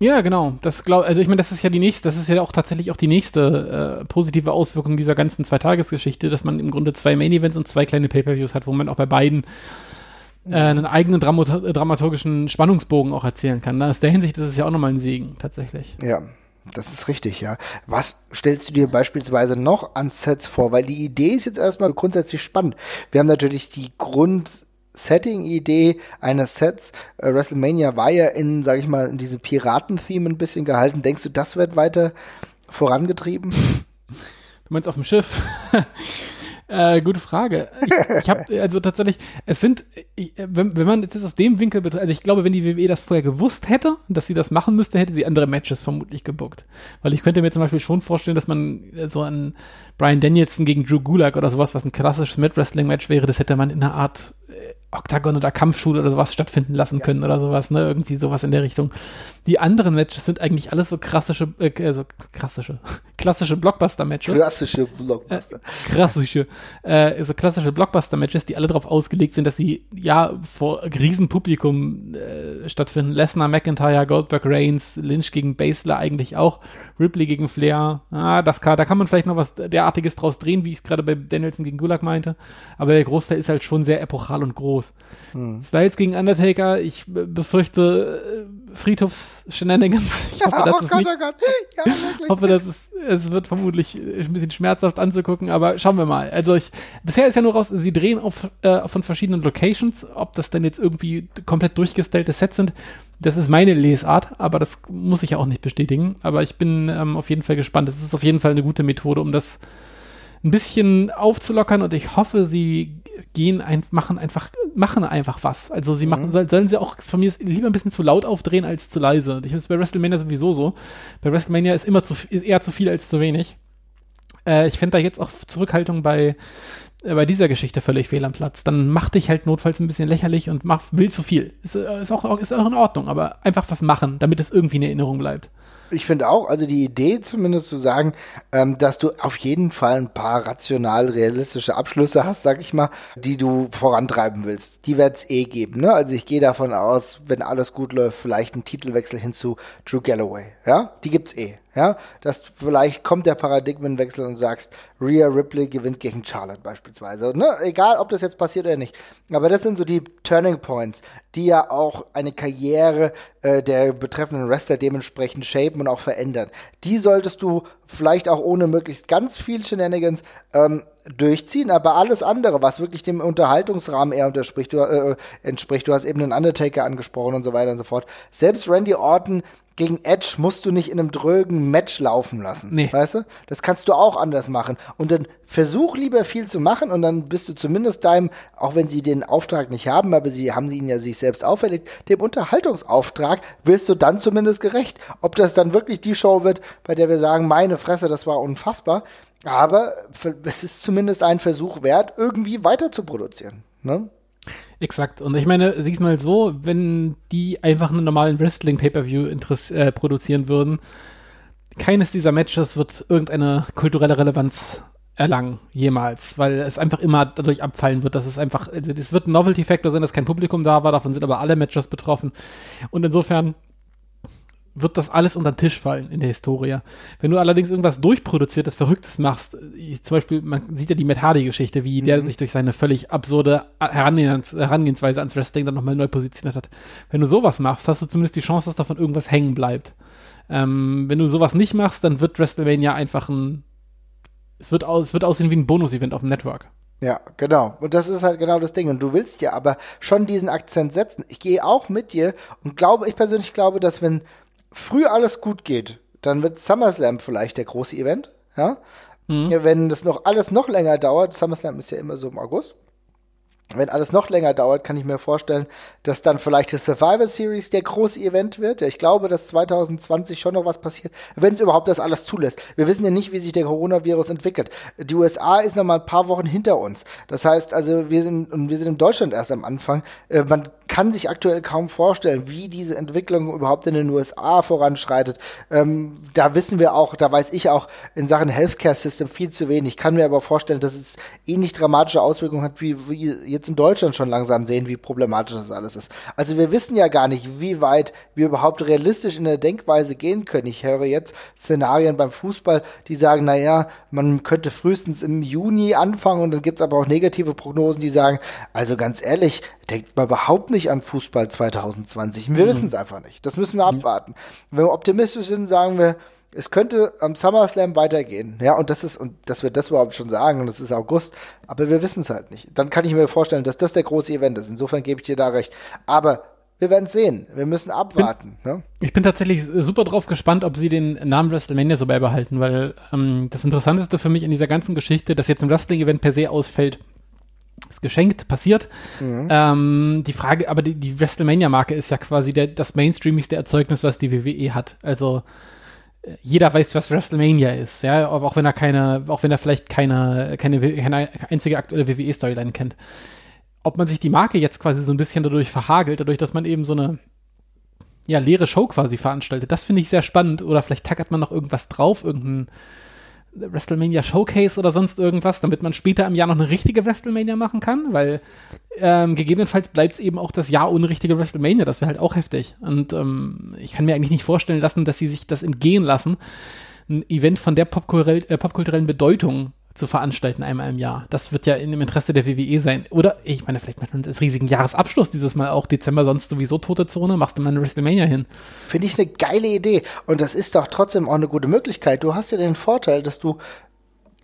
Ja, genau. Das glaub, also ich meine, das ist ja die nächste, das ist ja auch tatsächlich auch die nächste äh, positive Auswirkung dieser ganzen Zweitagesgeschichte, dass man im Grunde zwei Main Events und zwei kleine Pay-per-Views hat, wo man auch bei beiden äh, einen eigenen Dramat dramaturgischen Spannungsbogen auch erzählen kann. Aus der Hinsicht ist es ja auch nochmal ein Segen, tatsächlich. Ja. Das ist richtig, ja. Was stellst du dir beispielsweise noch an Sets vor? Weil die Idee ist jetzt erstmal grundsätzlich spannend. Wir haben natürlich die Grund-Setting-Idee eines Sets. Äh, WrestleMania war ja in, sag ich mal, in diese Piraten-Theme ein bisschen gehalten. Denkst du, das wird weiter vorangetrieben? Du meinst auf dem Schiff? Äh, gute Frage. Ich, ich habe also tatsächlich, es sind, ich, wenn, wenn man jetzt aus dem Winkel betrachtet, also ich glaube, wenn die WWE das vorher gewusst hätte, dass sie das machen müsste, hätte sie andere Matches vermutlich gebuckt. Weil ich könnte mir zum Beispiel schon vorstellen, dass man so ein Brian Danielson gegen Drew Gulak oder sowas, was ein klassisches Mid-Wrestling-Match wäre, das hätte man in einer Art äh, Octagon oder Kampfschule oder sowas stattfinden lassen können ja. oder sowas, ne? Irgendwie sowas in der Richtung. Die anderen Matches sind eigentlich alles so klassische, äh, also klassische, klassische Blockbuster-Matches. Klassische Blockbuster. Äh, klassische, äh, so klassische Blockbuster-Matches, die alle darauf ausgelegt sind, dass sie ja vor Riesenpublikum äh, stattfinden. Lesnar, McIntyre, Goldberg, Reigns, Lynch gegen Basler eigentlich auch, Ripley gegen Flair. Ah, das kann, da kann man vielleicht noch was derartiges draus drehen, wie ich es gerade bei Danielson gegen Gulag meinte. Aber der Großteil ist halt schon sehr epochal und groß. Hm. Styles gegen Undertaker, ich befürchte äh, Friedhofs-Shenanigans. Ich hoffe, oh Gott, nicht, oh Gott. Ja, hoffe, dass es, es wird vermutlich ein bisschen schmerzhaft anzugucken, aber schauen wir mal. Also ich, bisher ist ja nur raus, sie drehen auf, äh, von verschiedenen Locations, ob das denn jetzt irgendwie komplett durchgestellte Sets sind. Das ist meine Lesart, aber das muss ich ja auch nicht bestätigen. Aber ich bin ähm, auf jeden Fall gespannt. Es ist auf jeden Fall eine gute Methode, um das ein bisschen aufzulockern und ich hoffe, sie gehen ein, machen einfach, machen einfach was. Also sie machen, mhm. sollen sie auch von mir lieber ein bisschen zu laut aufdrehen als zu leise. Ich finde es bei WrestleMania sowieso so. Bei WrestleMania ist immer zu, ist eher zu viel als zu wenig. Äh, ich fände da jetzt auch Zurückhaltung bei, äh, bei dieser Geschichte völlig fehl am Platz. Dann mach dich halt notfalls ein bisschen lächerlich und mach, will zu viel. Ist, äh, ist, auch, ist auch in Ordnung, aber einfach was machen, damit es irgendwie in Erinnerung bleibt. Ich finde auch, also die Idee zumindest zu sagen, ähm, dass du auf jeden Fall ein paar rational realistische Abschlüsse hast, sag ich mal, die du vorantreiben willst. Die wird es eh geben. Ne? Also ich gehe davon aus, wenn alles gut läuft, vielleicht ein Titelwechsel hin zu Drew Galloway. Ja, die gibt's eh. Ja, dass vielleicht kommt der Paradigmenwechsel und sagst, Rhea Ripley gewinnt gegen Charlotte beispielsweise. Ne? Egal, ob das jetzt passiert oder nicht. Aber das sind so die Turning Points, die ja auch eine Karriere äh, der betreffenden Wrestler dementsprechend shapen und auch verändern. Die solltest du vielleicht auch ohne möglichst ganz viel Shenanigans ähm, durchziehen, aber alles andere, was wirklich dem Unterhaltungsrahmen eher unterspricht, du, äh, entspricht, du hast eben den Undertaker angesprochen und so weiter und so fort. Selbst Randy Orton gegen Edge musst du nicht in einem drögen Match laufen lassen. Nee. Weißt du? Das kannst du auch anders machen. Und dann versuch lieber viel zu machen und dann bist du zumindest deinem, auch wenn sie den Auftrag nicht haben, aber sie haben ihn ja sich selbst auferlegt, dem Unterhaltungsauftrag wirst du dann zumindest gerecht. Ob das dann wirklich die Show wird, bei der wir sagen, meine Fresse, das war unfassbar. Aber es ist zumindest ein Versuch wert, irgendwie weiter zu produzieren. Ne? Exakt. Und ich meine, sieh's mal so, wenn die einfach einen normalen Wrestling-Pay-Per-View äh, produzieren würden, keines dieser Matches wird irgendeine kulturelle Relevanz erlangen, jemals, weil es einfach immer dadurch abfallen wird, dass es einfach, also es wird ein Novelty-Factor sein, dass kein Publikum da war, davon sind aber alle Matches betroffen. Und insofern wird das alles unter den Tisch fallen in der Historie. Wenn du allerdings irgendwas durchproduziertes, Verrücktes machst, ich, zum Beispiel, man sieht ja die Matt Hardy-Geschichte, wie mhm. der sich durch seine völlig absurde Herangehens Herangehensweise ans Wrestling dann nochmal neu positioniert hat. Wenn du sowas machst, hast du zumindest die Chance, dass davon irgendwas hängen bleibt. Ähm, wenn du sowas nicht machst, dann wird WrestleMania einfach ein, es wird, aus, es wird aussehen wie ein Bonus-Event auf dem Network. Ja, genau. Und das ist halt genau das Ding. Und du willst ja aber schon diesen Akzent setzen. Ich gehe auch mit dir und glaube, ich persönlich glaube, dass wenn früh alles gut geht, dann wird SummerSlam vielleicht der große Event. Ja? Mhm. wenn das noch alles noch länger dauert, SummerSlam ist ja immer so im August. wenn alles noch länger dauert, kann ich mir vorstellen, dass dann vielleicht die Survivor Series der große Event wird. Ja, ich glaube, dass 2020 schon noch was passiert, wenn es überhaupt das alles zulässt. Wir wissen ja nicht, wie sich der Coronavirus entwickelt. Die USA ist noch mal ein paar Wochen hinter uns. Das heißt, also wir sind und wir sind in Deutschland erst am Anfang. Äh, man kann sich aktuell kaum vorstellen, wie diese Entwicklung überhaupt in den USA voranschreitet. Ähm, da wissen wir auch, da weiß ich auch in Sachen Healthcare System viel zu wenig. Ich kann mir aber vorstellen, dass es ähnlich dramatische Auswirkungen hat, wie, wie jetzt in Deutschland schon langsam sehen, wie problematisch das alles ist. Also wir wissen ja gar nicht, wie weit wir überhaupt realistisch in der Denkweise gehen können. Ich höre jetzt Szenarien beim Fußball, die sagen, naja, man könnte frühestens im Juni anfangen und dann gibt es aber auch negative Prognosen, die sagen, also ganz ehrlich, denkt man überhaupt nicht an Fußball 2020. Wir mhm. wissen es einfach nicht. Das müssen wir abwarten. Wenn wir optimistisch sind, sagen wir, es könnte am SummerSlam weitergehen. Ja, und das ist, und dass wir das überhaupt schon sagen, und das ist August, aber wir wissen es halt nicht. Dann kann ich mir vorstellen, dass das der große Event ist. Insofern gebe ich dir da recht. Aber wir werden sehen. Wir müssen abwarten. Bin, ne? Ich bin tatsächlich super drauf gespannt, ob sie den Namen WrestleMania so beibehalten, weil ähm, das Interessanteste für mich in dieser ganzen Geschichte, dass jetzt ein Wrestling-Event per se ausfällt, ist geschenkt, passiert. Mhm. Ähm, die Frage, aber die, die WrestleMania-Marke ist ja quasi der, das mainstreamigste Erzeugnis, was die WWE hat. Also jeder weiß, was WrestleMania ist, ja, auch wenn er keine, auch wenn er vielleicht keine, keine, keine einzige aktuelle WWE-Storyline kennt. Ob man sich die Marke jetzt quasi so ein bisschen dadurch verhagelt, dadurch, dass man eben so eine ja, leere Show quasi veranstaltet, das finde ich sehr spannend. Oder vielleicht tackert man noch irgendwas drauf, irgendein WrestleMania Showcase oder sonst irgendwas, damit man später im Jahr noch eine richtige WrestleMania machen kann, weil ähm, gegebenenfalls bleibt es eben auch das Jahr ohne richtige WrestleMania, das wäre halt auch heftig. Und ähm, ich kann mir eigentlich nicht vorstellen lassen, dass sie sich das entgehen lassen, ein Event von der äh, popkulturellen Bedeutung zu veranstalten einmal im Jahr. Das wird ja in dem Interesse der WWE sein. Oder, ich meine, vielleicht macht man das riesigen Jahresabschluss dieses Mal auch Dezember, sonst sowieso tote Zone, machst du mal eine WrestleMania hin. Finde ich eine geile Idee. Und das ist doch trotzdem auch eine gute Möglichkeit. Du hast ja den Vorteil, dass du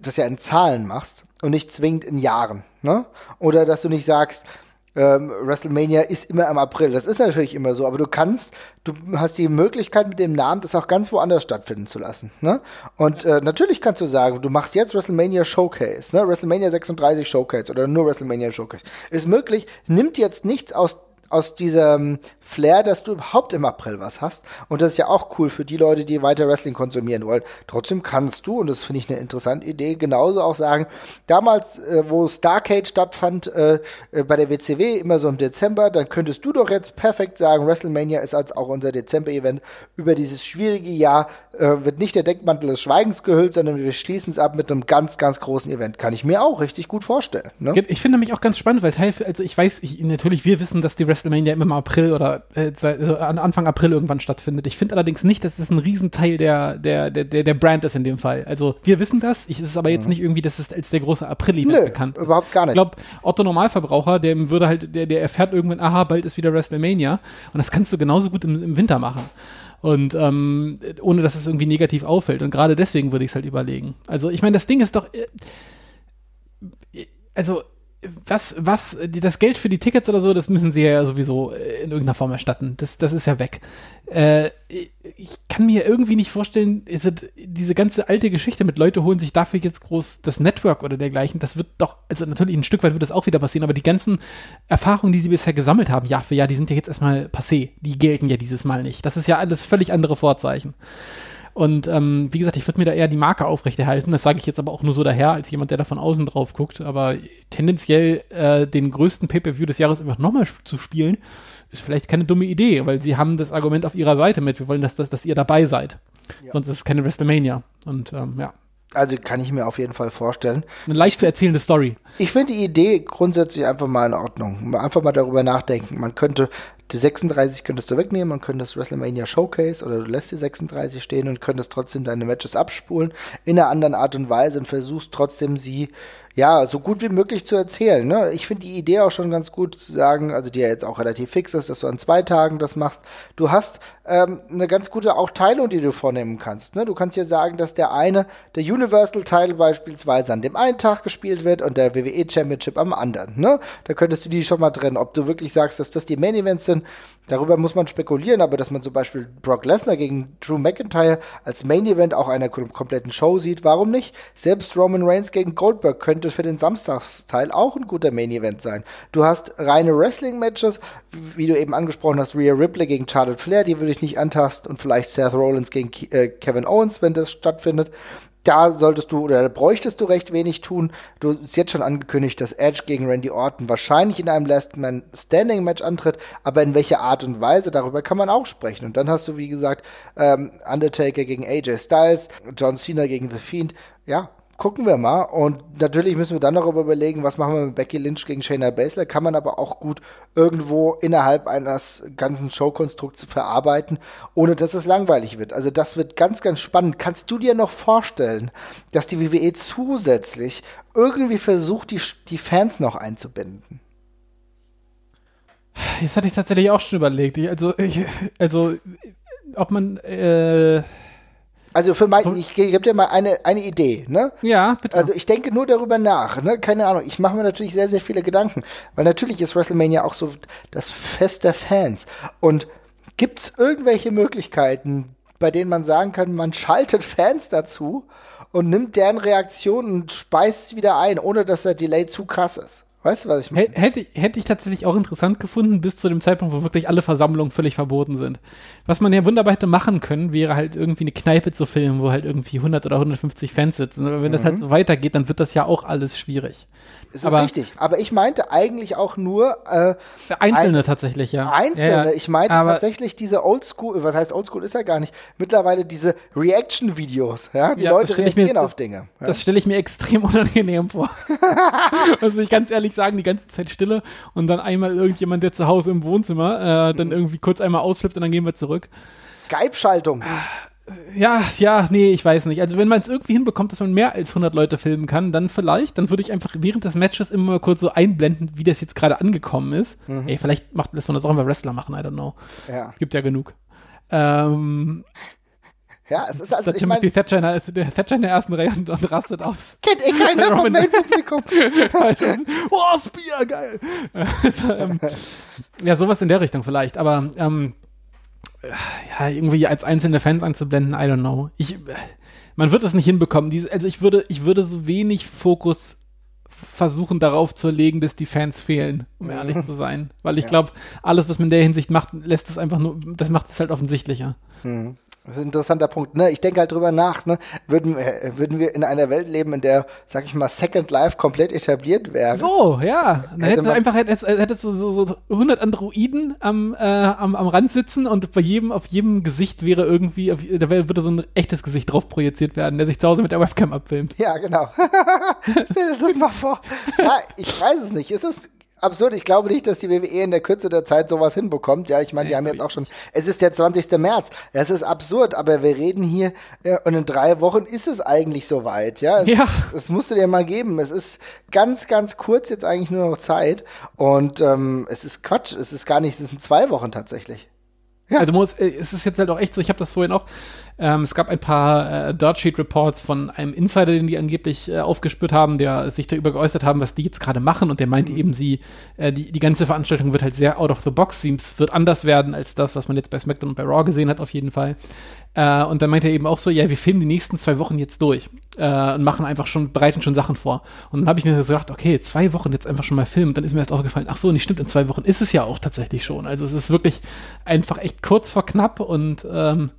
das ja in Zahlen machst und nicht zwingend in Jahren. Ne? Oder dass du nicht sagst, ähm, WrestleMania ist immer im April. Das ist natürlich immer so, aber du kannst, du hast die Möglichkeit mit dem Namen, das auch ganz woanders stattfinden zu lassen. Ne? Und äh, natürlich kannst du sagen, du machst jetzt WrestleMania Showcase, ne? WrestleMania 36 Showcase oder nur WrestleMania Showcase. Ist möglich, nimmt jetzt nichts aus aus diesem Flair, dass du überhaupt im April was hast. Und das ist ja auch cool für die Leute, die weiter Wrestling konsumieren wollen. Trotzdem kannst du, und das finde ich eine interessante Idee, genauso auch sagen, damals, äh, wo Starcade stattfand, äh, äh, bei der WCW, immer so im Dezember, dann könntest du doch jetzt perfekt sagen, WrestleMania ist als auch unser Dezember-Event über dieses schwierige Jahr, äh, wird nicht der Deckmantel des Schweigens gehüllt, sondern wir schließen es ab mit einem ganz, ganz großen Event. Kann ich mir auch richtig gut vorstellen. Ne? Ich finde mich auch ganz spannend, weil Teil, also ich weiß, ich, natürlich, wir wissen, dass die WrestleMania immer im April oder äh, also Anfang April irgendwann stattfindet. Ich finde allerdings nicht, dass das ein Riesenteil der, der, der, der Brand ist in dem Fall. Also wir wissen das, ich, es ist aber jetzt mhm. nicht irgendwie, dass es als der große April-Event bekannt ist. überhaupt gar nicht. Ich glaube, Otto Normalverbraucher, dem würde halt, der, der erfährt irgendwann, aha, bald ist wieder WrestleMania und das kannst du genauso gut im, im Winter machen. Und ähm, ohne dass es irgendwie negativ auffällt. Und gerade deswegen würde ich es halt überlegen. Also ich meine, das Ding ist doch. Äh, also was, was, das Geld für die Tickets oder so, das müssen sie ja sowieso äh, in irgendeiner Form erstatten. Das, das ist ja weg. Äh, ich kann mir irgendwie nicht vorstellen, also diese ganze alte Geschichte mit Leute holen sich dafür jetzt groß das Network oder dergleichen, das wird doch, also natürlich ein Stück weit wird das auch wieder passieren, aber die ganzen Erfahrungen, die sie bisher gesammelt haben, Jahr für Jahr, die sind ja jetzt erstmal passé. Die gelten ja dieses Mal nicht. Das ist ja alles völlig andere Vorzeichen. Und ähm, wie gesagt, ich würde mir da eher die Marke aufrechterhalten. Das sage ich jetzt aber auch nur so daher, als jemand, der da von außen drauf guckt. Aber tendenziell äh, den größten Pay-Per-View des Jahres einfach nochmal zu spielen, ist vielleicht keine dumme Idee, weil sie haben das Argument auf ihrer Seite mit. Wir wollen, dass, dass, dass ihr dabei seid. Ja. Sonst ist es keine WrestleMania. Und ähm, ja. Also kann ich mir auf jeden Fall vorstellen. Eine leicht zu erzählende Story. Ich finde die Idee grundsätzlich einfach mal in Ordnung. Einfach mal darüber nachdenken. Man könnte die 36 könntest du wegnehmen und könntest WrestleMania Showcase oder du lässt die 36 stehen und könntest trotzdem deine Matches abspulen in einer anderen Art und Weise und versuchst trotzdem sie ja, so gut wie möglich zu erzählen. Ne? Ich finde die Idee auch schon ganz gut zu sagen, also die ja jetzt auch relativ fix ist, dass du an zwei Tagen das machst. Du hast ähm, eine ganz gute auch Teilung, die du vornehmen kannst. Ne? Du kannst ja sagen, dass der eine, der Universal-Teil beispielsweise an dem einen Tag gespielt wird und der WWE Championship am anderen. Ne? Da könntest du die schon mal trennen, ob du wirklich sagst, dass das die Main Events sind bisschen, darüber muss man spekulieren, aber dass man zum Beispiel Brock Lesnar gegen Drew McIntyre als Main Event auch einer kompletten Show sieht, warum nicht? Selbst Roman Reigns gegen Goldberg könnte für den Samstagsteil auch ein guter Main Event sein. Du hast reine Wrestling-Matches, wie du eben angesprochen hast, Rhea Ripley gegen Charlotte Flair, die würde ich nicht antasten und vielleicht Seth Rollins gegen äh, Kevin Owens, wenn das stattfindet da solltest du oder bräuchtest du recht wenig tun. Du hast jetzt schon angekündigt, dass Edge gegen Randy Orton wahrscheinlich in einem Last Man Standing Match antritt, aber in welcher Art und Weise, darüber kann man auch sprechen. Und dann hast du, wie gesagt, ähm, Undertaker gegen AJ Styles, John Cena gegen The Fiend. Ja, gucken wir mal. Und natürlich müssen wir dann darüber überlegen, was machen wir mit Becky Lynch gegen Shayna Baszler. Kann man aber auch gut irgendwo innerhalb eines ganzen Showkonstrukts verarbeiten, ohne dass es langweilig wird. Also das wird ganz, ganz spannend. Kannst du dir noch vorstellen, dass die WWE zusätzlich irgendwie versucht, die, die Fans noch einzubinden? Jetzt hatte ich tatsächlich auch schon überlegt. Ich, also, ich, also, ob man, äh, also für mein, ich gebe dir mal eine, eine Idee, ne? Ja, bitte. Also ich denke nur darüber nach, ne? Keine Ahnung. Ich mache mir natürlich sehr, sehr viele Gedanken, weil natürlich ist WrestleMania auch so das Fest der Fans. Und gibt es irgendwelche Möglichkeiten, bei denen man sagen kann, man schaltet Fans dazu und nimmt deren Reaktion und speist sie wieder ein, ohne dass der Delay zu krass ist? Weißt du, was ich meine? Hätte, hätte ich tatsächlich auch interessant gefunden, bis zu dem Zeitpunkt, wo wirklich alle Versammlungen völlig verboten sind. Was man ja wunderbar hätte machen können, wäre halt irgendwie eine Kneipe zu filmen, wo halt irgendwie 100 oder 150 Fans sitzen. Aber wenn mhm. das halt mhm. so weitergeht, dann wird das ja auch alles schwierig. Ist aber, richtig. Aber ich meinte eigentlich auch nur äh, Einzelne ein, tatsächlich, ja. Einzelne. Ja, ja. Ich meinte aber tatsächlich diese Oldschool, was heißt Oldschool ist ja gar nicht, mittlerweile diese Reaction-Videos, ja, die ja, Leute reagieren mir, auf Dinge. Das stelle ich mir extrem unangenehm vor. also ich ganz ehrlich sagen, die ganze Zeit Stille und dann einmal irgendjemand, der zu Hause im Wohnzimmer, äh, dann mhm. irgendwie kurz einmal ausflippt und dann gehen wir zurück. Skype-Schaltung. Ja, ja, nee, ich weiß nicht. Also wenn man es irgendwie hinbekommt, dass man mehr als 100 Leute filmen kann, dann vielleicht, dann würde ich einfach während des Matches immer mal kurz so einblenden, wie das jetzt gerade angekommen ist. Mhm. Ey, vielleicht macht, lässt man das auch immer Wrestler machen, I don't know. Ja. Gibt ja genug. Ähm, ja, es ist also, ich meine... Thatcher in der, der Thatcher in der ersten Reihe und, und rastet aus. Kennt eh keiner vom Main-Publikum. oh, Spear, geil. also, ähm, ja, sowas in der Richtung vielleicht, aber ähm, ja, irgendwie als einzelne Fans anzublenden, I don't know. Ich, man wird das nicht hinbekommen. Dies, also ich würde, ich würde so wenig Fokus versuchen darauf zu legen, dass die Fans fehlen, um ehrlich zu sein. Weil ich ja. glaube, alles, was man in der Hinsicht macht, lässt es einfach nur, das macht es halt offensichtlicher. Mhm. Das ist ein interessanter Punkt. Ne? Ich denke halt drüber nach. Ne? Würden, äh, würden wir in einer Welt leben, in der, sag ich mal, Second Life komplett etabliert wäre? So, ja. Dann hätte, hätte einfach hättest, hättest du so, so 100 Androiden am, äh, am, am Rand sitzen und bei jedem, auf jedem Gesicht wäre irgendwie, auf, da würde so ein echtes Gesicht drauf projiziert werden, der sich zu Hause mit der Webcam abfilmt. Ja, genau. Stell dir das mal vor. Ja, ich weiß es nicht. Ist es absurd. Ich glaube nicht, dass die WWE in der Kürze der Zeit sowas hinbekommt. Ja, ich meine, die haben jetzt auch schon, es ist der 20. März. Das ist absurd, aber wir reden hier ja, und in drei Wochen ist es eigentlich soweit. Ja, ja. Es, musst du dir mal geben. Es ist ganz, ganz kurz jetzt eigentlich nur noch Zeit und ähm, es ist Quatsch. Es ist gar nicht, es sind zwei Wochen tatsächlich. Ja. Also muss, äh, es ist jetzt halt auch echt so, ich habe das vorhin auch, ähm, es gab ein paar äh, Dirt Sheet Reports von einem Insider, den die angeblich äh, aufgespürt haben, der sich darüber geäußert haben, was die jetzt gerade machen und der meinte mhm. eben, sie, äh, die, die ganze Veranstaltung wird halt sehr out of the box, es wird anders werden als das, was man jetzt bei SmackDown und bei Raw gesehen hat, auf jeden Fall. Äh, und dann meinte er eben auch so, ja, wir filmen die nächsten zwei Wochen jetzt durch äh, und machen einfach schon, bereiten schon Sachen vor. Und dann habe ich mir so gedacht, okay, zwei Wochen jetzt einfach schon mal filmen. Und dann ist mir erst aufgefallen, ach so, nicht stimmt, in zwei Wochen ist es ja auch tatsächlich schon. Also es ist wirklich einfach echt kurz vor knapp und ähm,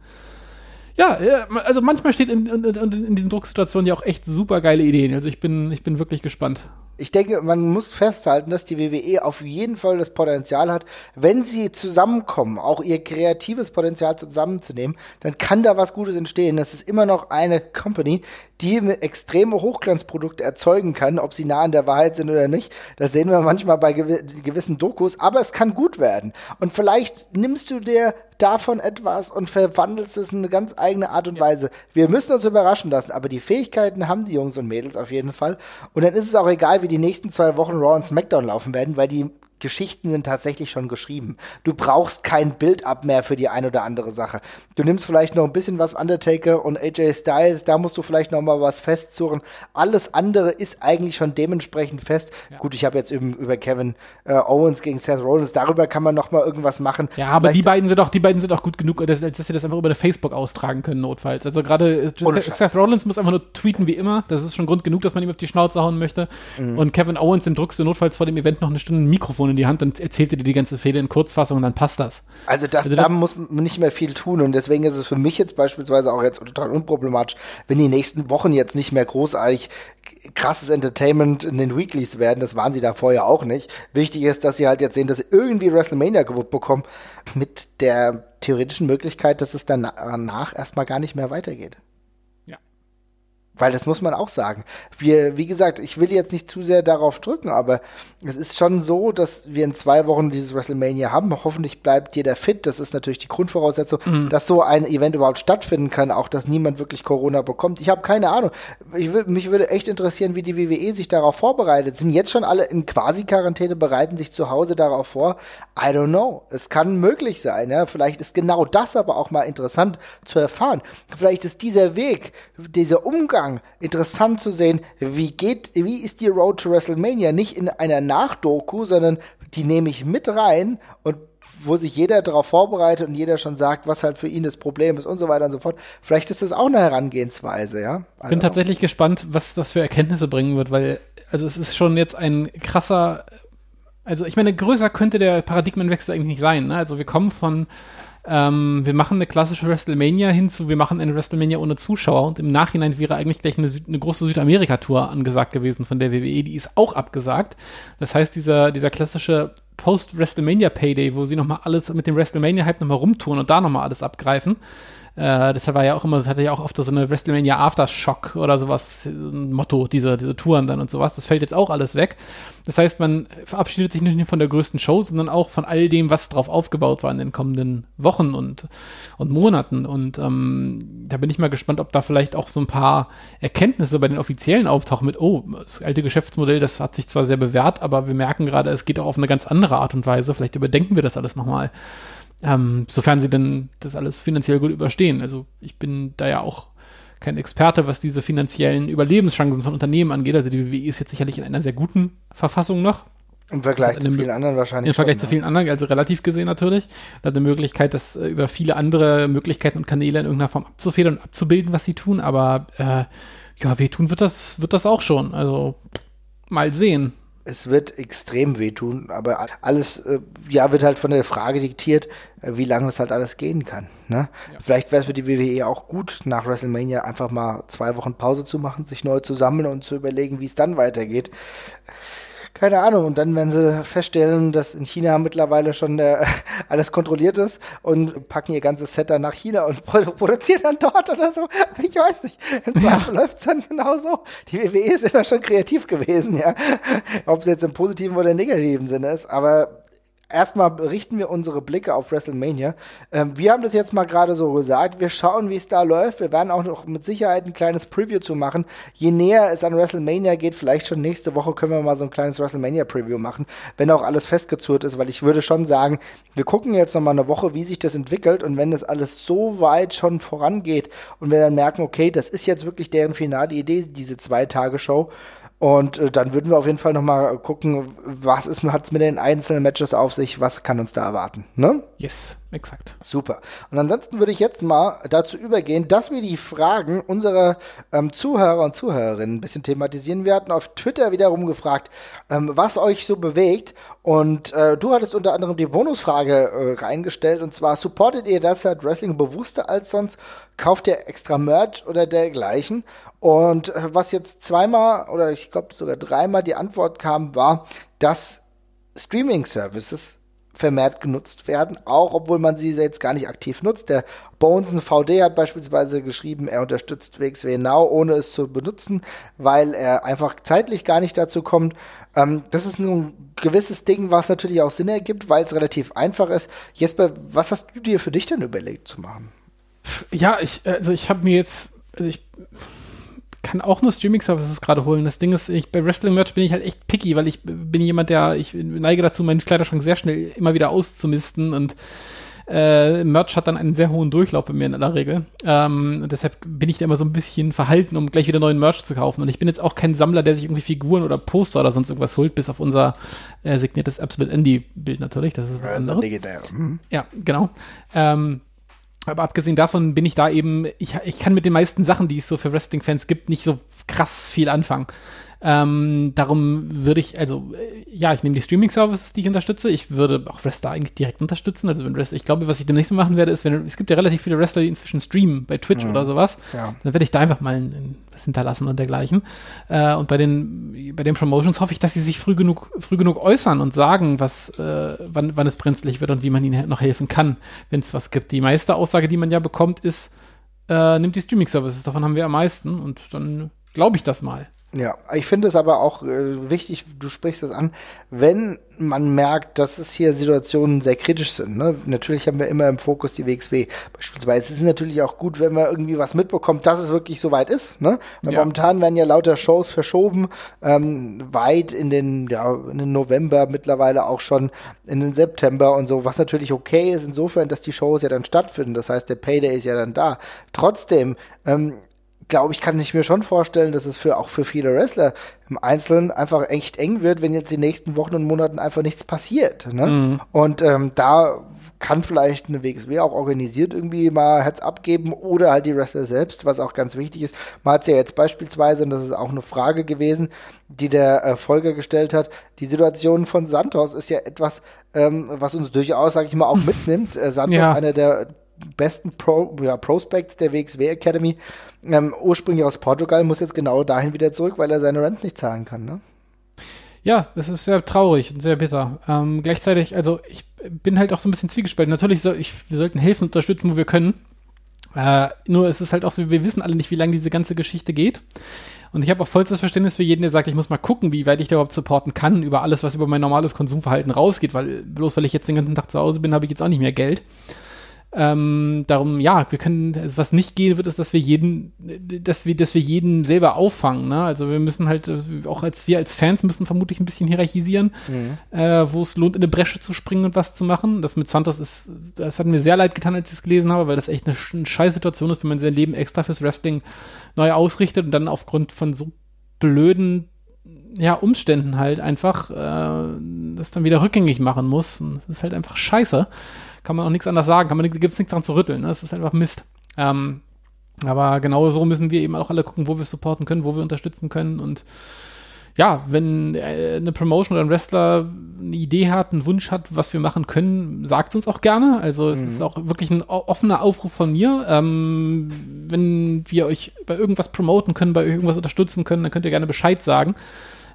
ja, also manchmal steht in, in, in, diesen Drucksituationen ja auch echt super geile Ideen. Also ich bin, ich bin wirklich gespannt ich denke, man muss festhalten, dass die WWE auf jeden Fall das Potenzial hat, wenn sie zusammenkommen, auch ihr kreatives Potenzial zusammenzunehmen, dann kann da was Gutes entstehen. Das ist immer noch eine Company, die extreme Hochglanzprodukte erzeugen kann, ob sie nah an der Wahrheit sind oder nicht. Das sehen wir manchmal bei gew gewissen Dokus, aber es kann gut werden. Und vielleicht nimmst du dir davon etwas und verwandelst es in eine ganz eigene Art und Weise. Wir müssen uns überraschen lassen, aber die Fähigkeiten haben die Jungs und Mädels auf jeden Fall. Und dann ist es auch egal, wie die nächsten zwei Wochen Raw und SmackDown laufen werden, weil die Geschichten sind tatsächlich schon geschrieben. Du brauchst kein Build-up mehr für die ein oder andere Sache. Du nimmst vielleicht noch ein bisschen was Undertaker und AJ Styles, da musst du vielleicht noch mal was festzurren. Alles andere ist eigentlich schon dementsprechend fest. Ja. Gut, ich habe jetzt eben über Kevin äh, Owens gegen Seth Rollins, darüber kann man noch mal irgendwas machen. Ja, aber vielleicht die beiden sind auch, die beiden sind auch gut genug, dass, dass sie das einfach über eine Facebook austragen können, notfalls. Also gerade äh, Seth Rollins muss einfach nur tweeten wie immer. Das ist schon Grund genug, dass man ihm auf die Schnauze hauen möchte. Mhm. Und Kevin Owens, dem drückst du notfalls vor dem Event noch eine Stunde ein Mikrofon in die Hand, dann erzählt er dir die ganze Fehde in Kurzfassung und dann passt das. Also, das, also das, da muss man nicht mehr viel tun und deswegen ist es für mich jetzt beispielsweise auch jetzt total unproblematisch, wenn die nächsten Wochen jetzt nicht mehr großartig krasses Entertainment in den Weeklies werden. Das waren sie da vorher auch nicht. Wichtig ist, dass sie halt jetzt sehen, dass sie irgendwie WrestleMania gewuppt bekommen mit der theoretischen Möglichkeit, dass es danach erstmal gar nicht mehr weitergeht. Weil das muss man auch sagen. Wir, wie gesagt, ich will jetzt nicht zu sehr darauf drücken, aber es ist schon so, dass wir in zwei Wochen dieses WrestleMania haben. Hoffentlich bleibt jeder fit. Das ist natürlich die Grundvoraussetzung, mhm. dass so ein Event überhaupt stattfinden kann, auch dass niemand wirklich Corona bekommt. Ich habe keine Ahnung. Ich, mich würde echt interessieren, wie die WWE sich darauf vorbereitet. Sind jetzt schon alle in Quasi-Quarantäne, bereiten sich zu Hause darauf vor? I don't know. Es kann möglich sein. Ja? Vielleicht ist genau das aber auch mal interessant zu erfahren. Vielleicht ist dieser Weg, dieser Umgang, Umgang interessant zu sehen, wie geht, wie ist die Road to WrestleMania nicht in einer Nachdoku, sondern die nehme ich mit rein und wo sich jeder darauf vorbereitet und jeder schon sagt, was halt für ihn das Problem ist und so weiter und so fort. Vielleicht ist das auch eine Herangehensweise, ja. Ich bin tatsächlich gespannt, was das für Erkenntnisse bringen wird, weil, also es ist schon jetzt ein krasser, also ich meine, größer könnte der Paradigmenwechsel eigentlich nicht sein. Ne? Also wir kommen von ähm, wir machen eine klassische WrestleMania hinzu, wir machen eine WrestleMania ohne Zuschauer und im Nachhinein wäre eigentlich gleich eine, Süd eine große Südamerika-Tour angesagt gewesen von der WWE, die ist auch abgesagt. Das heißt, dieser, dieser klassische Post-WrestleMania-Payday, wo sie nochmal alles mit dem WrestleMania-Hype nochmal rumtouren und da nochmal alles abgreifen, äh, deshalb war ja auch immer, das hatte ja auch oft so eine WrestleMania Aftershock oder sowas, ein Motto, diese, diese Touren dann und sowas. Das fällt jetzt auch alles weg. Das heißt, man verabschiedet sich nicht nur von der größten Show, sondern auch von all dem, was drauf aufgebaut war in den kommenden Wochen und, und Monaten. Und ähm, da bin ich mal gespannt, ob da vielleicht auch so ein paar Erkenntnisse bei den Offiziellen auftauchen mit, oh, das alte Geschäftsmodell, das hat sich zwar sehr bewährt, aber wir merken gerade, es geht auch auf eine ganz andere Art und Weise. Vielleicht überdenken wir das alles nochmal. Ähm, sofern sie denn das alles finanziell gut überstehen. Also ich bin da ja auch kein Experte, was diese finanziellen Überlebenschancen von Unternehmen angeht. Also die WWE ist jetzt sicherlich in einer sehr guten Verfassung noch. Im Vergleich zu vielen anderen wahrscheinlich. Im Vergleich schon, zu vielen anderen, also relativ gesehen natürlich. Da hat eine Möglichkeit, das äh, über viele andere Möglichkeiten und Kanäle in irgendeiner Form abzufedern und abzubilden, was sie tun. Aber äh, ja, wehtun wird das, wird das auch schon. Also mal sehen es wird extrem wehtun, aber alles, äh, ja, wird halt von der Frage diktiert, äh, wie lange das halt alles gehen kann. Ne? Ja. Vielleicht wäre es für die WWE auch gut, nach WrestleMania einfach mal zwei Wochen Pause zu machen, sich neu zu sammeln und zu überlegen, wie es dann weitergeht keine Ahnung. Und dann werden sie feststellen, dass in China mittlerweile schon äh, alles kontrolliert ist und packen ihr ganzes Set dann nach China und produzieren dann dort oder so. Ich weiß nicht. Ja. Läuft es dann genauso. Die WWE ist immer schon kreativ gewesen, ja. Ob es jetzt im positiven oder negativen Sinne ist. Aber erstmal richten wir unsere Blicke auf WrestleMania. Ähm, wir haben das jetzt mal gerade so gesagt. Wir schauen, wie es da läuft. Wir werden auch noch mit Sicherheit ein kleines Preview zu machen. Je näher es an WrestleMania geht, vielleicht schon nächste Woche können wir mal so ein kleines WrestleMania Preview machen, wenn auch alles festgezurrt ist, weil ich würde schon sagen, wir gucken jetzt noch mal eine Woche, wie sich das entwickelt und wenn das alles so weit schon vorangeht und wir dann merken, okay, das ist jetzt wirklich deren finale Idee, diese zwei Tage Show, und äh, dann würden wir auf jeden Fall nochmal gucken, was hat es mit den einzelnen Matches auf sich, was kann uns da erwarten. Ne? Yes, exakt. Super. Und ansonsten würde ich jetzt mal dazu übergehen, dass wir die Fragen unserer ähm, Zuhörer und Zuhörerinnen ein bisschen thematisieren. Wir hatten auf Twitter wiederum gefragt, ähm, was euch so bewegt. Und äh, du hattest unter anderem die Bonusfrage äh, reingestellt und zwar, supportet ihr derzeit Wrestling bewusster als sonst? Kauft ihr extra Merch oder dergleichen? Und äh, was jetzt zweimal oder ich glaube sogar dreimal die Antwort kam, war, dass Streaming-Services vermehrt genutzt werden, auch obwohl man sie jetzt gar nicht aktiv nutzt. Der Bones VD hat beispielsweise geschrieben, er unterstützt WXW Now, ohne es zu benutzen, weil er einfach zeitlich gar nicht dazu kommt. Ähm, das ist ein gewisses Ding, was natürlich auch Sinn ergibt, weil es relativ einfach ist. Jesper, was hast du dir für dich denn überlegt zu machen? Ja, ich, also ich habe mir jetzt, also ich kann auch nur Streaming-Services gerade holen. Das Ding ist, ich, bei Wrestling-Merch bin ich halt echt picky, weil ich bin jemand, der, ich neige dazu, meinen Kleiderschrank sehr schnell immer wieder auszumisten und äh, Merch hat dann einen sehr hohen Durchlauf bei mir in aller Regel. Ähm, und deshalb bin ich da immer so ein bisschen verhalten, um gleich wieder neuen Merch zu kaufen. Und ich bin jetzt auch kein Sammler, der sich irgendwie Figuren oder Poster oder sonst irgendwas holt, bis auf unser äh, signiertes Absolute Indie-Bild natürlich. Das ist was anderes. Mhm. Ja, genau. Ähm, aber abgesehen davon bin ich da eben, ich, ich kann mit den meisten Sachen, die es so für Wrestling-Fans gibt, nicht so krass viel anfangen. Ähm, darum würde ich, also, äh, ja, ich nehme die Streaming-Services, die ich unterstütze. Ich würde auch Wrestler eigentlich direkt unterstützen. Also, wenn Wrestler, ich glaube, was ich demnächst mal machen werde, ist, wenn, es gibt ja relativ viele Wrestler, die inzwischen streamen bei Twitch mhm. oder sowas. Ja. Dann werde ich da einfach mal ein, was hinterlassen und dergleichen. Äh, und bei den, bei den Promotions hoffe ich, dass sie sich früh genug, früh genug äußern und sagen, was, äh, wann, wann es brenzlig wird und wie man ihnen noch helfen kann, wenn es was gibt. Die meiste Aussage, die man ja bekommt, ist, äh, nimmt die Streaming-Services, davon haben wir am meisten und dann glaube ich das mal. Ja, ich finde es aber auch äh, wichtig, du sprichst das an, wenn man merkt, dass es hier Situationen sehr kritisch sind. Ne? Natürlich haben wir immer im Fokus die WXW. Beispielsweise es ist natürlich auch gut, wenn man irgendwie was mitbekommt, dass es wirklich so weit ist. Ne? Weil ja. momentan werden ja lauter Shows verschoben, ähm, weit in den, ja, in den November, mittlerweile auch schon in den September und so, was natürlich okay ist, insofern, dass die Shows ja dann stattfinden. Das heißt, der Payday ist ja dann da. Trotzdem, ähm, glaube ich, kann ich mir schon vorstellen, dass es für auch für viele Wrestler im Einzelnen einfach echt eng wird, wenn jetzt die nächsten Wochen und Monaten einfach nichts passiert. Ne? Mhm. Und ähm, da kann vielleicht eine WXW auch organisiert irgendwie mal Herz abgeben oder halt die Wrestler selbst, was auch ganz wichtig ist. Man hat es ja jetzt beispielsweise, und das ist auch eine Frage gewesen, die der äh, Folger gestellt hat, die Situation von Santos ist ja etwas, ähm, was uns durchaus, sage ich mal, auch mitnimmt. Äh, Santos, ja. einer der besten Pro, ja, Prospects der WXW Academy, ähm, ursprünglich aus Portugal, muss jetzt genau dahin wieder zurück, weil er seine Rent nicht zahlen kann, ne? Ja, das ist sehr traurig und sehr bitter. Ähm, gleichzeitig, also ich bin halt auch so ein bisschen zwiegespalten. Natürlich, soll ich, wir sollten helfen, unterstützen, wo wir können. Äh, nur es ist halt auch so, wir wissen alle nicht, wie lange diese ganze Geschichte geht. Und ich habe auch vollstes Verständnis für jeden, der sagt, ich muss mal gucken, wie weit ich da überhaupt supporten kann, über alles, was über mein normales Konsumverhalten rausgeht, weil bloß weil ich jetzt den ganzen Tag zu Hause bin, habe ich jetzt auch nicht mehr Geld. Ähm, darum, ja, wir können, also was nicht gehen wird, ist, dass wir jeden, dass wir, dass wir jeden selber auffangen. Ne? Also wir müssen halt, äh, auch als wir als Fans müssen vermutlich ein bisschen hierarchisieren, mhm. äh, wo es lohnt, in eine Bresche zu springen und was zu machen. Das mit Santos ist, das hat mir sehr leid getan, als ich es gelesen habe, weil das echt eine, eine scheiß Situation ist, wenn man sein Leben extra fürs Wrestling neu ausrichtet und dann aufgrund von so blöden ja, Umständen halt einfach äh, das dann wieder rückgängig machen muss. Und das ist halt einfach scheiße kann man auch nichts anderes sagen, kann man gibt es nichts dran zu rütteln. Ne? Das ist einfach Mist. Ähm, aber genau so müssen wir eben auch alle gucken, wo wir supporten können, wo wir unterstützen können und ja, wenn äh, eine Promotion oder ein Wrestler eine Idee hat, einen Wunsch hat, was wir machen können, sagt uns auch gerne. Also es mhm. ist auch wirklich ein offener Aufruf von mir. Ähm, wenn wir euch bei irgendwas promoten können, bei irgendwas unterstützen können, dann könnt ihr gerne Bescheid sagen.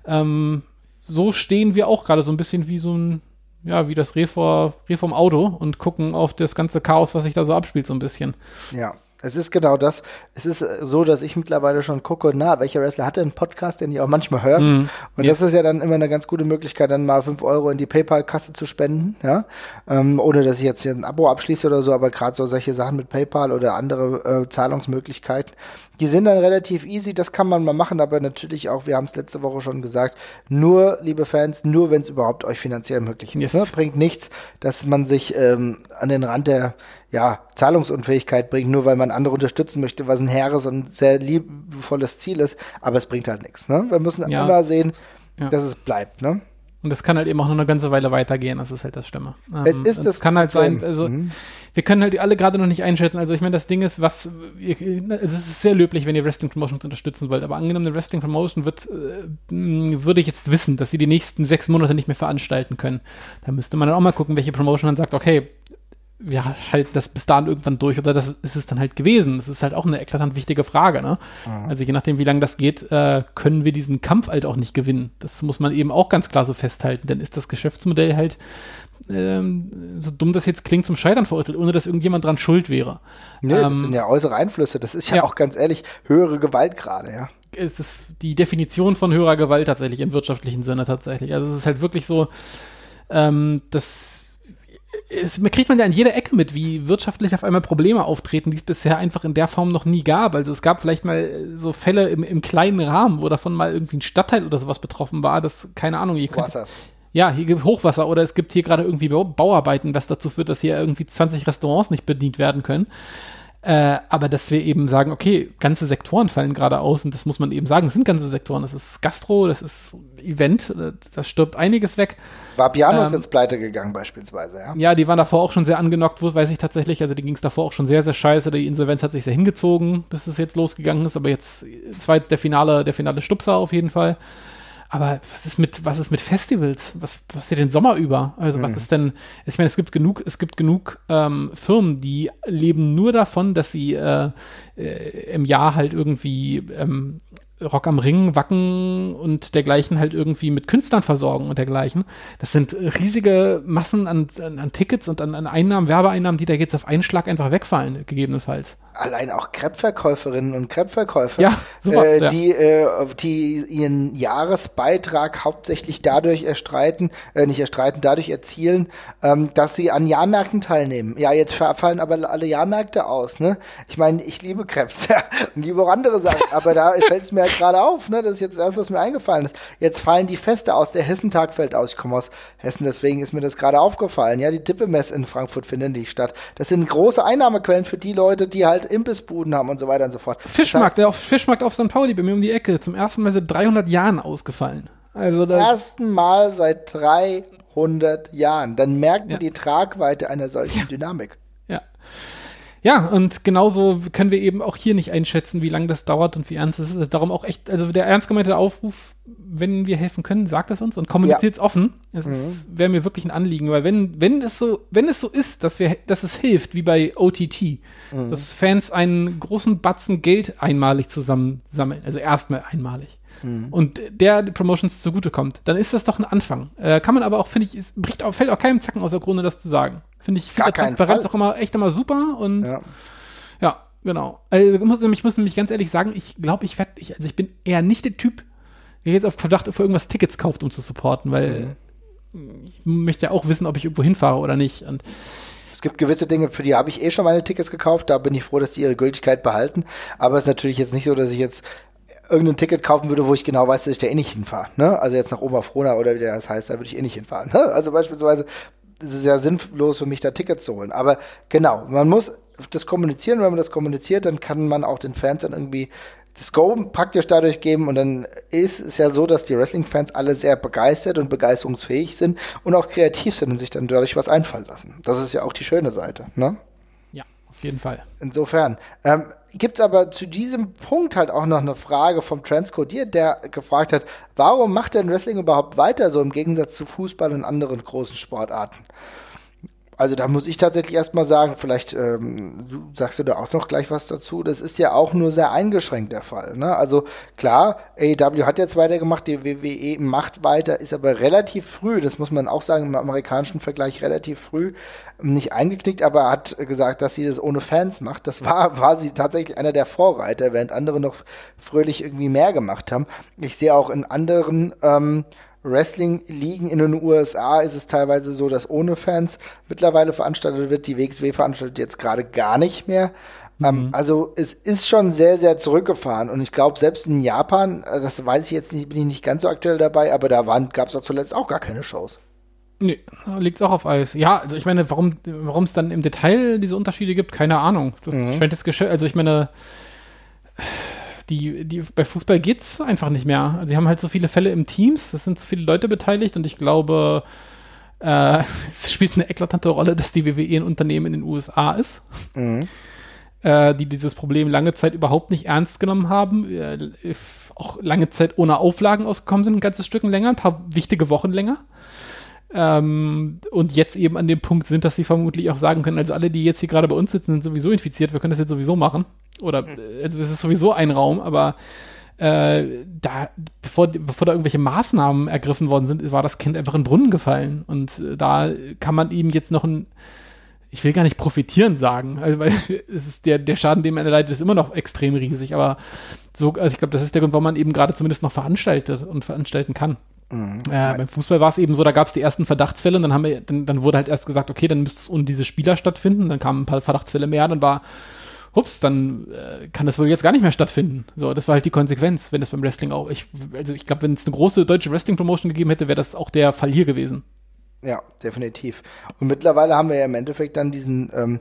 Ähm, so stehen wir auch gerade so ein bisschen wie so ein ja, wie das Reh, vor, Reh vom Auto und gucken auf das ganze Chaos, was sich da so abspielt, so ein bisschen. Ja, es ist genau das. Es ist äh, so, dass ich mittlerweile schon gucke, na, welcher Wrestler hat denn einen Podcast, den ich auch manchmal höre. Mm, und ja. das ist ja dann immer eine ganz gute Möglichkeit, dann mal fünf Euro in die PayPal-Kasse zu spenden, ja. Ähm, ohne dass ich jetzt hier ein Abo abschließe oder so, aber gerade so solche Sachen mit PayPal oder andere äh, Zahlungsmöglichkeiten, die sind dann relativ easy, das kann man mal machen, aber natürlich auch, wir haben es letzte Woche schon gesagt, nur, liebe Fans, nur wenn es überhaupt euch finanziell möglich ist. Yes. Ne? Bringt nichts, dass man sich ähm, an den Rand der ja, Zahlungsunfähigkeit bringt, nur weil man andere unterstützen möchte, was ein hehres und sehr liebevolles Ziel ist, aber es bringt halt nichts. Ne? Wir müssen ja. immer sehen, ja. dass es bleibt. Ne? Und das kann halt eben auch noch eine ganze Weile weitergehen, das ist halt das Stimme. Es ähm, ist das. kann halt sein, also mhm. wir können halt alle gerade noch nicht einschätzen. Also ich meine, das Ding ist, was, ihr, also es ist sehr löblich, wenn ihr Wrestling Promotions unterstützen wollt, aber angenommen, eine Wrestling Promotion wird, äh, würde ich jetzt wissen, dass sie die nächsten sechs Monate nicht mehr veranstalten können. Da müsste man dann auch mal gucken, welche Promotion dann sagt, okay, wir halten das bis dahin irgendwann durch oder das ist es dann halt gewesen. Das ist halt auch eine eklatant wichtige Frage. Ne? Mhm. Also je nachdem, wie lange das geht, äh, können wir diesen Kampf halt auch nicht gewinnen. Das muss man eben auch ganz klar so festhalten. Denn ist das Geschäftsmodell halt ähm, so dumm das jetzt klingt, zum Scheitern verurteilt, ohne dass irgendjemand dran schuld wäre. Nee, ähm, das sind ja äußere Einflüsse. Das ist ja, ja. auch ganz ehrlich höhere Gewalt gerade, ja. Es ist die Definition von höherer Gewalt tatsächlich im wirtschaftlichen Sinne tatsächlich. Also es ist halt wirklich so, ähm, dass es kriegt man ja an jeder Ecke mit, wie wirtschaftlich auf einmal Probleme auftreten, die es bisher einfach in der Form noch nie gab. Also es gab vielleicht mal äh, so Fälle im, im kleinen Rahmen, wo davon mal irgendwie ein Stadtteil oder sowas betroffen war, das, keine Ahnung, ihr könnt, Wasser. ja, hier gibt Hochwasser oder es gibt hier gerade irgendwie Bau Bauarbeiten, was dazu führt, dass hier irgendwie 20 Restaurants nicht bedient werden können. Äh, aber dass wir eben sagen, okay, ganze Sektoren fallen gerade aus und das muss man eben sagen, es sind ganze Sektoren. Das ist Gastro, das ist Event, äh, das stirbt einiges weg. Vapiano ist Ähm, jetzt pleite gegangen beispielsweise, ja. Ja, die waren davor auch schon sehr angenockt, weiß ich tatsächlich. Also, die ging es davor auch schon sehr, sehr scheiße. Die Insolvenz hat sich sehr hingezogen, bis es jetzt losgegangen ist. Aber jetzt, es war jetzt der finale, der finale Stupser auf jeden Fall. Aber was ist mit, was ist mit Festivals? Was passiert den Sommer über? Also, was ist denn, ich meine, es gibt genug, es gibt genug ähm, Firmen, die leben nur davon, dass sie äh, äh, im Jahr halt irgendwie ähm, Rock am Ring, Wacken und dergleichen halt irgendwie mit Künstlern versorgen und dergleichen. Das sind riesige Massen an, an, an Tickets und an, an Einnahmen, Werbeeinnahmen, die da jetzt auf einen Schlag einfach wegfallen, gegebenenfalls. Allein auch Crepe-Verkäuferinnen und Crepe-Verkäufer, Ja, äh, ja. die, äh, die ihren Jahresbeitrag hauptsächlich dadurch erstreiten, äh, nicht erstreiten, dadurch erzielen, ähm, dass sie an Jahrmärkten teilnehmen. Ja, jetzt fa- fallen aber alle Jahrmärkte aus, ne? Ich meine, ich liebe Krebs, ja, und liebe auch andere Sachen, aber da fällt es mir halt gerade auf, ne? Das ist jetzt das, was mir eingefallen ist. Jetzt fallen die Feste aus, der Hessentag fällt aus. Ich komme aus Hessen, deswegen ist mir das gerade aufgefallen. Ja, die Dippemess in Frankfurt finden nicht statt. Das sind große Einnahmequellen für die Leute, die halt Imbissbuden haben und so weiter und so fort. Fischmarkt, der auf, Fischmarkt auf St. Pauli bei mir um die Ecke, zum ersten Mal seit 300 Jahren ausgefallen. Also Das da, ersten Mal seit 300 Jahren. Dann merkt man Ja. die Tragweite einer solchen Dynamik. Ja. Ja, und genauso können wir eben auch hier nicht einschätzen, wie lange das dauert und wie ernst es ist. Darum auch echt, also der ernst gemeinte Aufruf, wenn wir helfen können, sagt es uns und kommuniziert es offen. Es ist- wäre mir wirklich ein Anliegen, weil wenn, wenn es so, wenn es so ist, dass wir, dass es hilft, wie bei OTT, dass Fans einen großen Batzen Geld einmalig zusammensammeln, also erstmal einmalig. Und der die Promotions zugutekommt, dann ist das doch ein Anfang. Äh, kann man aber auch, finde ich, es bricht auch, fällt auch keinem Zacken aus der Krone, das zu sagen. Finde ich, finde Transparenz Fall. auch immer echt immer super und Ja. ja, genau. Also ich muss, nämlich- ich muss nämlich ganz ehrlich sagen, ich glaube, ich werde, ich, also ich bin eher nicht der Typ, der jetzt auf Verdacht für irgendwas Tickets kauft, um zu supporten, weil ich möchte ja auch wissen, ob ich irgendwo hinfahre oder nicht. Und Es gibt gewisse Dinge, für die habe ich eh schon meine Tickets gekauft. Da bin ich froh, dass die ihre Gültigkeit behalten. Aber es ist natürlich jetzt nicht so, dass ich jetzt irgendein Ticket kaufen würde, wo ich genau weiß, dass ich da eh nicht hinfahre. Ne? Also jetzt nach Oberfrohna oder wie das heißt, da würde ich eh nicht hinfahren. Ne? Also beispielsweise es ist ja sinnlos für mich, da Tickets zu holen. Aber genau, man muss das kommunizieren. Wenn man das kommuniziert, dann kann man auch den Fans dann irgendwie das Go praktisch dadurch geben und dann ist es ja so, dass die Wrestling-Fans alle sehr begeistert und begeisterungsfähig sind und auch kreativ sind und sich dann dadurch was einfallen lassen. Das ist ja auch die schöne Seite, ne? Auf jeden Fall. Insofern. Ähm, Gibt es aber zu diesem Punkt halt auch noch eine Frage vom Transcodier, der gefragt hat, warum macht denn Wrestling überhaupt weiter so im Gegensatz zu Fußball und anderen großen Sportarten? Also da muss ich tatsächlich erstmal sagen, vielleicht ähm, sagst du da auch noch gleich was dazu, das ist ja auch nur sehr eingeschränkt der Fall. Ne? Also klar, AEW hat jetzt weitergemacht, die WWE macht weiter, ist aber relativ früh, das muss man auch sagen, im amerikanischen Vergleich relativ früh nicht eingeknickt, aber hat gesagt, dass sie das ohne Fans macht. Das war, war sie tatsächlich einer der Vorreiter, während andere noch fröhlich irgendwie mehr gemacht haben. Ich sehe auch in anderen ähm, Wrestling-Ligen in den USA ist es teilweise so, dass ohne Fans mittlerweile veranstaltet wird. Die WXW veranstaltet jetzt gerade gar nicht mehr. Ähm, also es ist schon sehr, sehr zurückgefahren. Und ich glaube, selbst in Japan, äh, das weiß ich jetzt nicht, bin ich nicht ganz so aktuell dabei, aber da gab es auch zuletzt auch gar keine Shows. Nee, liegt auch auf Eis. Ja, also ich meine, warum warum es dann im Detail diese Unterschiede gibt, keine Ahnung. Das scheint das Geschäft, also ich meine, die, die, bei Fußball geht's einfach nicht mehr. Also sie haben halt so viele Fälle im Teams, es sind so viele Leute beteiligt und ich glaube, äh, es spielt eine eklatante Rolle, dass die WWE ein Unternehmen in den USA ist. Äh, die dieses Problem lange Zeit überhaupt nicht ernst genommen haben, äh, auch lange Zeit ohne Auflagen ausgekommen sind, ein ganzes Stück länger, ein paar wichtige Wochen länger. Ähm, und jetzt eben an dem Punkt sind, dass sie vermutlich auch sagen können, also alle, die jetzt hier gerade bei uns sitzen, sind sowieso infiziert, wir können das jetzt sowieso machen. Oder äh, also es ist sowieso ein Raum, aber äh, da, bevor, bevor da irgendwelche Maßnahmen ergriffen worden sind, war das Kind einfach in den Brunnen gefallen. Und äh, da kann man ihm jetzt noch ein, ich will gar nicht profitieren sagen, also, weil es ist der, der Schaden, den man erleidet, ist immer noch extrem riesig, aber so, also ich glaube, das ist der Grund, warum man eben gerade zumindest noch veranstaltet und veranstalten kann. Mhm. Äh, beim Fußball war es eben so, da gab es die ersten Verdachtsfälle und dann haben wir, dann, dann wurde halt erst gesagt, okay, dann müsste es ohne diese Spieler stattfinden. Dann kamen ein paar Verdachtsfälle mehr, dann war, ups, dann äh, kann das wohl jetzt gar nicht mehr stattfinden. So, das war halt die Konsequenz, wenn das beim Wrestling auch. Ich, also ich glaube, wenn es eine große deutsche Wrestling-Promotion gegeben hätte, wäre das auch der Fall hier gewesen. Ja, definitiv. Und mittlerweile haben wir ja im Endeffekt dann diesen ähm,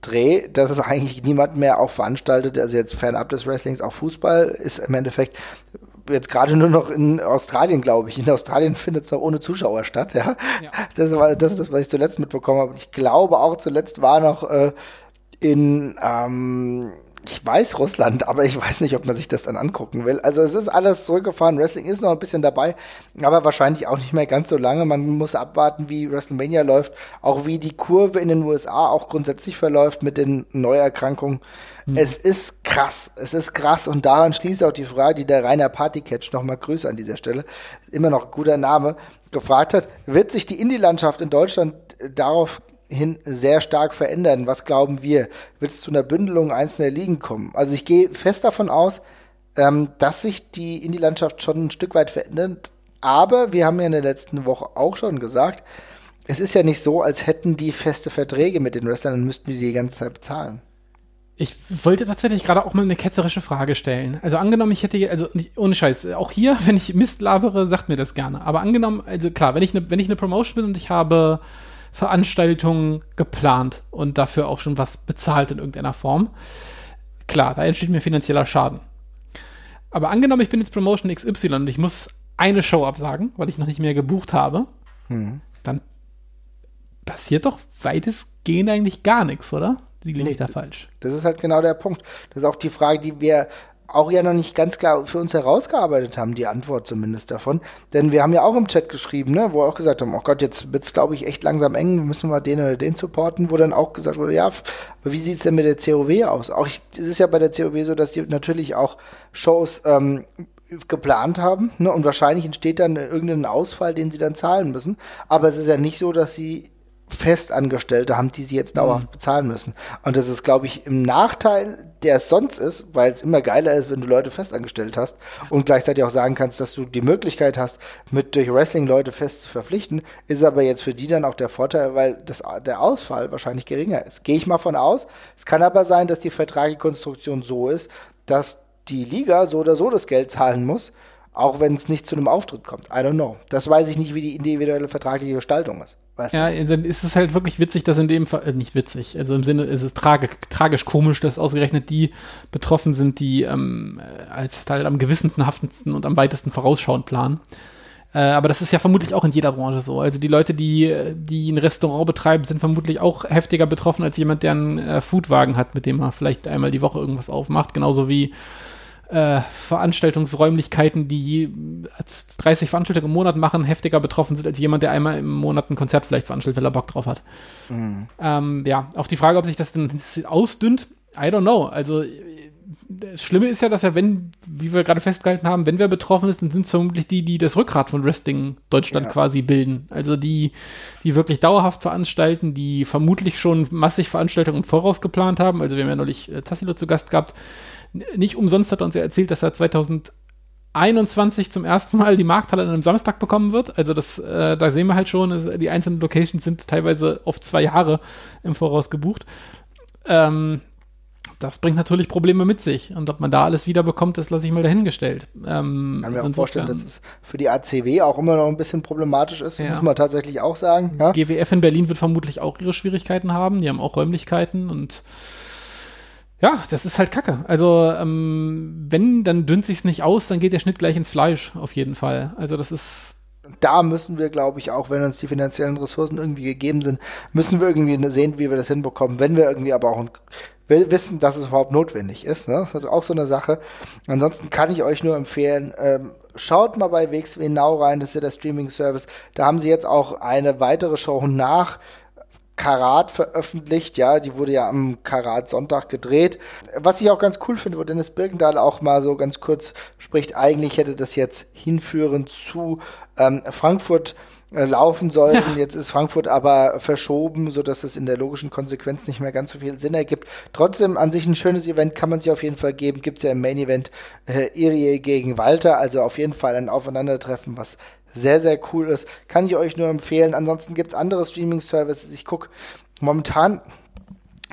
Dreh, dass es eigentlich niemand mehr auch veranstaltet, also jetzt fernab des Wrestlings, auch Fußball ist im Endeffekt jetzt gerade nur noch in Australien, glaube ich. In Australien findet es auch ohne Zuschauer statt, ja. ja. Das war das, das, was ich zuletzt mitbekommen habe. Ich glaube auch zuletzt war noch äh, in ähm, ich weiß Russland, aber ich weiß nicht, ob man sich das dann angucken will. Also es ist alles zurückgefahren. Wrestling ist noch ein bisschen dabei, aber wahrscheinlich auch nicht mehr ganz so lange. Man muss abwarten, wie WrestleMania läuft, auch wie die Kurve in den USA auch grundsätzlich verläuft mit den Neuerkrankungen. Mhm. Es ist krass, es ist krass und daran schließt auch die Frage, die der Rainer Partycatch nochmal Grüße an dieser Stelle, immer noch guter Name, gefragt hat, wird sich die Indie-Landschaft in Deutschland darauf hin sehr stark verändern. Was glauben wir? Wird es zu einer Bündelung einzelner Ligen kommen? Also ich gehe fest davon aus, ähm, dass sich die Indie-Landschaft schon ein Stück weit verändert. Aber wir haben ja in der letzten Woche auch schon gesagt, es ist ja nicht so, als hätten die feste Verträge mit den Wrestlern und müssten die die ganze Zeit bezahlen. Ich wollte tatsächlich gerade auch mal eine ketzerische Frage stellen. Also angenommen, ich hätte, also ohne Scheiß, auch hier, wenn ich Mist labere, sagt mir das gerne. Aber angenommen, also klar, wenn ich eine, wenn ich eine Promotion bin und ich habe Veranstaltungen geplant und dafür auch schon was bezahlt in irgendeiner Form. Klar, da entsteht mir finanzieller Schaden. Aber angenommen, ich bin jetzt Promotion XY und ich muss eine Show absagen, weil ich noch nicht mehr gebucht habe, mhm. dann passiert doch weitestgehend eigentlich gar nichts, oder? Die liegt nee, da falsch. Das ist halt genau der Punkt. Das ist auch die Frage, die wir auch ja noch nicht ganz klar für uns herausgearbeitet haben, die Antwort zumindest davon. Denn wir haben ja auch im Chat geschrieben, ne, wo wir auch gesagt haben, oh Gott, jetzt wird's glaube ich echt langsam eng, müssen wir den oder den supporten, wo dann auch gesagt wurde, ja, aber wie sieht's denn mit der COW aus? Auch es ist ja bei der COW so, dass die natürlich auch Shows ähm, geplant haben ne, und wahrscheinlich entsteht dann irgendein Ausfall, den sie dann zahlen müssen. Aber es ist ja nicht so, dass sie Festangestellte haben, die sie jetzt dauerhaft mhm. bezahlen müssen. Und das ist, glaube ich, im Nachteil, der es sonst ist, weil es immer geiler ist, wenn du Leute festangestellt hast und gleichzeitig auch sagen kannst, dass du die Möglichkeit hast, mit durch Wrestling Leute fest zu verpflichten, ist aber jetzt für die dann auch der Vorteil, weil das, der Ausfall wahrscheinlich geringer ist. Gehe ich mal von aus. Es kann aber sein, dass die Vertragskonstruktion so ist, dass die Liga so oder so das Geld zahlen muss, auch wenn es nicht zu einem Auftritt kommt. I don't know. Das weiß ich nicht, wie die individuelle vertragliche Gestaltung ist. Weiß ja, also ist es halt wirklich witzig, dass in dem Fall, äh, nicht witzig, also im Sinne, ist es tragi tragisch komisch, dass ausgerechnet die betroffen sind, die ähm, als Teil am gewissenhaftendsten und am weitesten vorausschauend planen. Äh, aber das ist ja vermutlich auch in jeder Branche so. Also die Leute, die, die ein Restaurant betreiben, sind vermutlich auch heftiger betroffen als jemand, der einen äh, Foodwagen hat, mit dem er vielleicht einmal die Woche irgendwas aufmacht. Genauso wie äh, Veranstaltungsräumlichkeiten, die 30 Veranstaltungen im Monat machen, heftiger betroffen sind als jemand, der einmal im Monat ein Konzert vielleicht veranstaltet, weil er Bock drauf hat. Mhm. Ähm, ja, auf die Frage, ob sich das denn ausdünnt, I don't know. Also das Schlimme ist ja, dass ja, wenn, wie wir gerade festgehalten haben, wenn wer betroffen ist, dann sind es vermutlich die, die das Rückgrat von Wrestling Deutschland ja. quasi bilden. Also die, die wirklich dauerhaft veranstalten, die vermutlich schon massig Veranstaltungen im Voraus geplant haben. Also wir haben ja neulich äh, Tassilo zu Gast gehabt, nicht umsonst hat er uns ja erzählt, dass er 2021 zum ersten Mal die Markthalle an einem Samstag bekommen wird. Also das, äh, da sehen wir halt schon, die einzelnen Locations sind teilweise oft zwei Jahre im Voraus gebucht. Ähm, das bringt natürlich Probleme mit sich. Und ob man da alles wieder bekommt, das lasse ich mal dahingestellt. Ähm, Kann mir auch vorstellen, dass es für die ACW auch immer noch ein bisschen problematisch ist, ja. muss man tatsächlich auch sagen. Ja? GWF in Berlin wird vermutlich auch ihre Schwierigkeiten haben. Die haben auch Räumlichkeiten und ja, das ist halt Kacke. Also, ähm, wenn, dann dünnt sich's nicht aus, dann geht der Schnitt gleich ins Fleisch, auf jeden Fall. Also, das ist. Da müssen wir, glaube ich, auch wenn uns die finanziellen Ressourcen irgendwie gegeben sind, müssen wir irgendwie sehen, wie wir das hinbekommen. Wenn wir irgendwie aber auch ein, wissen, dass es überhaupt notwendig ist. Ne? Das ist auch so eine Sache. Ansonsten kann ich euch nur empfehlen, ähm, schaut mal bei WXW Now rein, das ist ja der Streaming-Service. Da haben sie jetzt auch eine weitere Show nach Karat veröffentlicht, ja, die wurde ja am Karat Sonntag gedreht. Was ich auch ganz cool finde, wo Dennis Birkendahl auch mal so ganz kurz spricht, eigentlich hätte das jetzt hinführend zu ähm, Frankfurt äh, laufen sollen. Ja. Jetzt ist Frankfurt aber verschoben, so dass es in der logischen Konsequenz nicht mehr ganz so viel Sinn ergibt. Trotzdem an sich ein schönes Event kann man sich auf jeden Fall geben. Gibt's ja im Main Event äh, Irie gegen Walter, also auf jeden Fall ein Aufeinandertreffen, was sehr, sehr cool ist. Kann ich euch nur empfehlen. Ansonsten gibt es andere Streaming-Services. Ich gucke momentan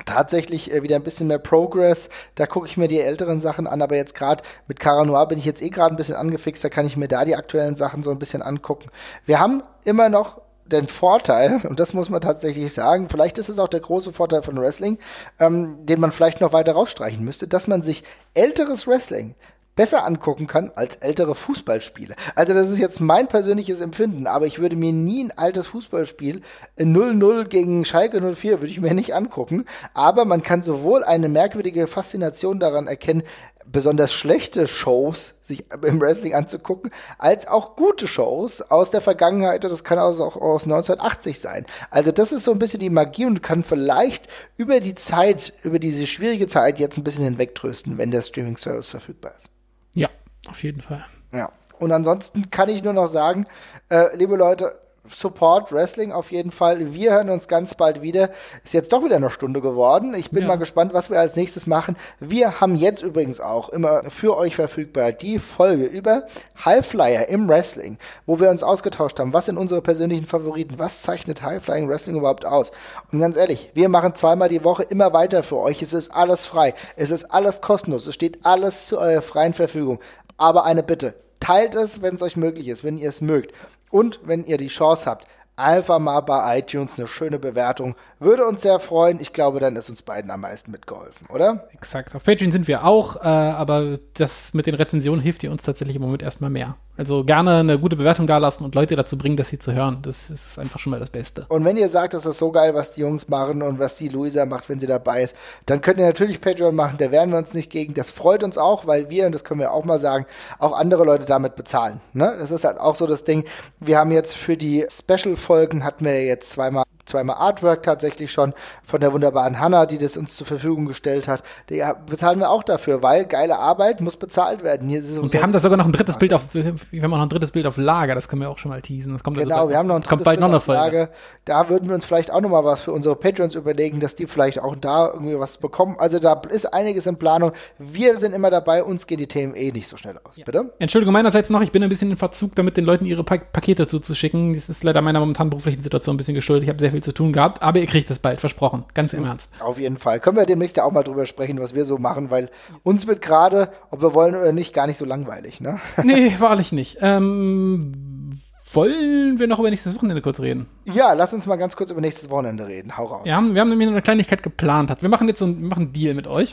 tatsächlich äh, wieder ein bisschen mehr Progress. Da gucke ich mir die älteren Sachen an, aber jetzt gerade mit Cara Noir bin ich jetzt eh gerade ein bisschen angefixt, da kann ich mir da die aktuellen Sachen so ein bisschen angucken. Wir haben immer noch den Vorteil, und das muss man tatsächlich sagen, vielleicht ist es auch der große Vorteil von Wrestling, ähm, den man vielleicht noch weiter rausstreichen müsste, dass man sich älteres Wrestling besser angucken kann als ältere Fußballspiele. Also das ist jetzt mein persönliches Empfinden, aber ich würde mir nie ein altes Fußballspiel 0-0 gegen Schalke 04 würde ich mir nicht angucken, aber man kann sowohl eine merkwürdige Faszination daran erkennen, besonders schlechte Shows sich im Wrestling anzugucken, als auch gute Shows aus der Vergangenheit. Das kann also auch aus 1980 sein. Also das ist so ein bisschen die Magie und kann vielleicht über die Zeit, über diese schwierige Zeit jetzt ein bisschen hinwegtrösten, wenn der Streaming-Service verfügbar ist. Ja, auf jeden Fall. Ja. Und ansonsten kann ich nur noch sagen, äh, liebe Leute, Support Wrestling auf jeden Fall. Wir hören uns ganz bald wieder. Ist jetzt doch wieder eine Stunde geworden. Ich bin ja. mal gespannt, was wir als nächstes machen. Wir haben jetzt übrigens auch immer für euch verfügbar die Folge über Highflyer im Wrestling, wo wir uns ausgetauscht haben. Was sind unsere persönlichen Favoriten? Was zeichnet Highflying Wrestling überhaupt aus? Und ganz ehrlich, wir machen zweimal die Woche immer weiter für euch. Es ist alles frei. Es ist alles kostenlos. Es steht alles zu eurer freien Verfügung. Aber eine Bitte. Teilt es, wenn es euch möglich ist, wenn ihr es mögt. Und wenn ihr die Chance habt, einfach mal bei iTunes eine schöne Bewertung. Würde uns sehr freuen. Ich glaube, dann ist uns beiden am meisten mitgeholfen, oder? Exakt. Auf Patreon sind wir auch, äh, aber das mit den Rezensionen hilft ihr uns tatsächlich im Moment erstmal mehr. Also gerne eine gute Bewertung dalassen und Leute dazu bringen, dass sie zu hören. Das ist einfach schon mal das Beste. Und wenn ihr sagt, das ist so geil, was die Jungs machen und was die Luisa macht, wenn sie dabei ist, dann könnt ihr natürlich Patreon machen. Da wehren wir uns nicht gegen. Das freut uns auch, weil wir, und das können wir auch mal sagen, auch andere Leute damit bezahlen. Ne? Das ist halt auch so das Ding. Wir haben jetzt für die Special-Folgen hatten wir jetzt zweimal zweimal Artwork tatsächlich schon von der wunderbaren Hanna, die das uns zur Verfügung gestellt hat. Die bezahlen wir auch dafür, weil geile Arbeit muss bezahlt werden. Hier und so wir haben da sogar noch ein drittes Bild auf, wir haben auch noch ein drittes Bild auf Lager, das können wir auch schon mal teasen. Das kommt genau, also, wir haben noch ein drittes bald Bild noch auf Lager. Da würden wir uns vielleicht auch noch mal was für unsere Patrons überlegen, dass die vielleicht auch da irgendwie was bekommen. Also da ist einiges in Planung. Wir sind immer dabei, uns gehen die Themen eh nicht so schnell aus. Ja. Bitte? Entschuldigung meinerseits noch, ich bin ein bisschen in Verzug, damit den Leuten ihre pa Pakete zuzuschicken. Das ist leider meiner momentanen beruflichen Situation ein bisschen geschuldet. Ich habe sehr viel zu tun gehabt, aber ihr kriegt das bald, versprochen. Ganz im Ernst. Auf jeden Fall. Können wir demnächst ja auch mal drüber sprechen, was wir so machen, weil uns wird gerade, ob wir wollen oder nicht, gar nicht so langweilig, ne? Nee, wahrlich nicht. Ähm, wollen wir noch über nächstes Wochenende kurz reden? Ja, lass uns mal ganz kurz über nächstes Wochenende reden. Hau raus. Wir haben, wir haben nämlich eine Kleinigkeit geplant. Wir machen jetzt so ein, wir machen einen Deal mit euch.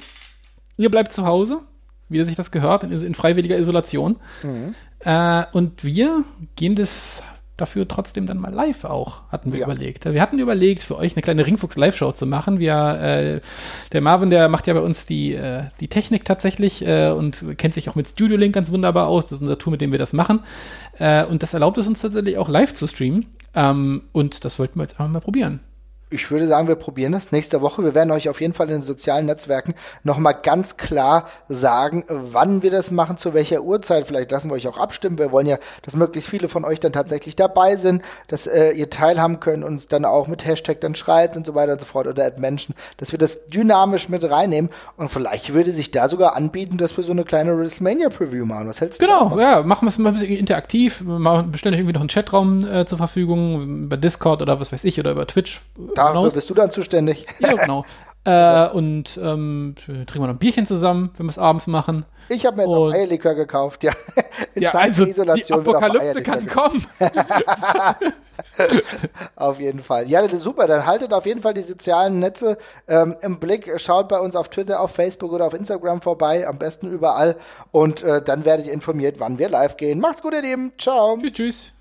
Ihr bleibt zu Hause, wie sich das gehört, in, in freiwilliger Isolation. Mhm. Äh, und wir gehen das dafür trotzdem dann mal live auch, hatten wir ja. überlegt. Wir hatten überlegt, für euch eine kleine Ringfuchs-Live-Show zu machen. Wir, äh, der Marvin, der macht ja bei uns die, äh, die Technik tatsächlich äh, und kennt sich auch mit Studio Link ganz wunderbar aus. Das ist unser Tool, mit dem wir das machen. Äh, und das erlaubt es uns tatsächlich auch live zu streamen. Ähm, und das wollten wir jetzt einfach mal probieren ich würde sagen, wir probieren das nächste Woche. Wir werden euch auf jeden Fall in den sozialen Netzwerken nochmal ganz klar sagen, wann wir das machen, zu welcher Uhrzeit. Vielleicht lassen wir euch auch abstimmen. Wir wollen ja, dass möglichst viele von euch dann tatsächlich dabei sind, dass äh, ihr teilhaben könnt und uns dann auch mit Hashtag dann schreibt und so weiter und so fort oder at Menschen, dass wir das dynamisch mit reinnehmen. Und vielleicht würde sich da sogar anbieten, dass wir so eine kleine WrestleMania-Preview machen. Was hältst du Genau, ja, machen wir es mal ein bisschen interaktiv. Wir bestellen euch irgendwie noch einen Chatraum äh, zur Verfügung, über Discord oder was weiß ich, oder über Twitch Dafür hinaus. bist du dann zuständig. Ja, genau. äh, und ähm, trinken wir noch ein Bierchen zusammen, wenn wir es abends machen. Ich habe mir jetzt noch Eierlikör gekauft, ja. In ja, also die Apokalypse kann kommen. auf jeden Fall. Ja, das ist super. Dann haltet auf jeden Fall die sozialen Netze ähm, im Blick. Schaut bei uns auf Twitter, auf Facebook oder auf Instagram vorbei. Am besten überall. Und äh, dann werdet ihr informiert, wann wir live gehen. Macht's gut, ihr Lieben. Ciao. Tschüss, tschüss.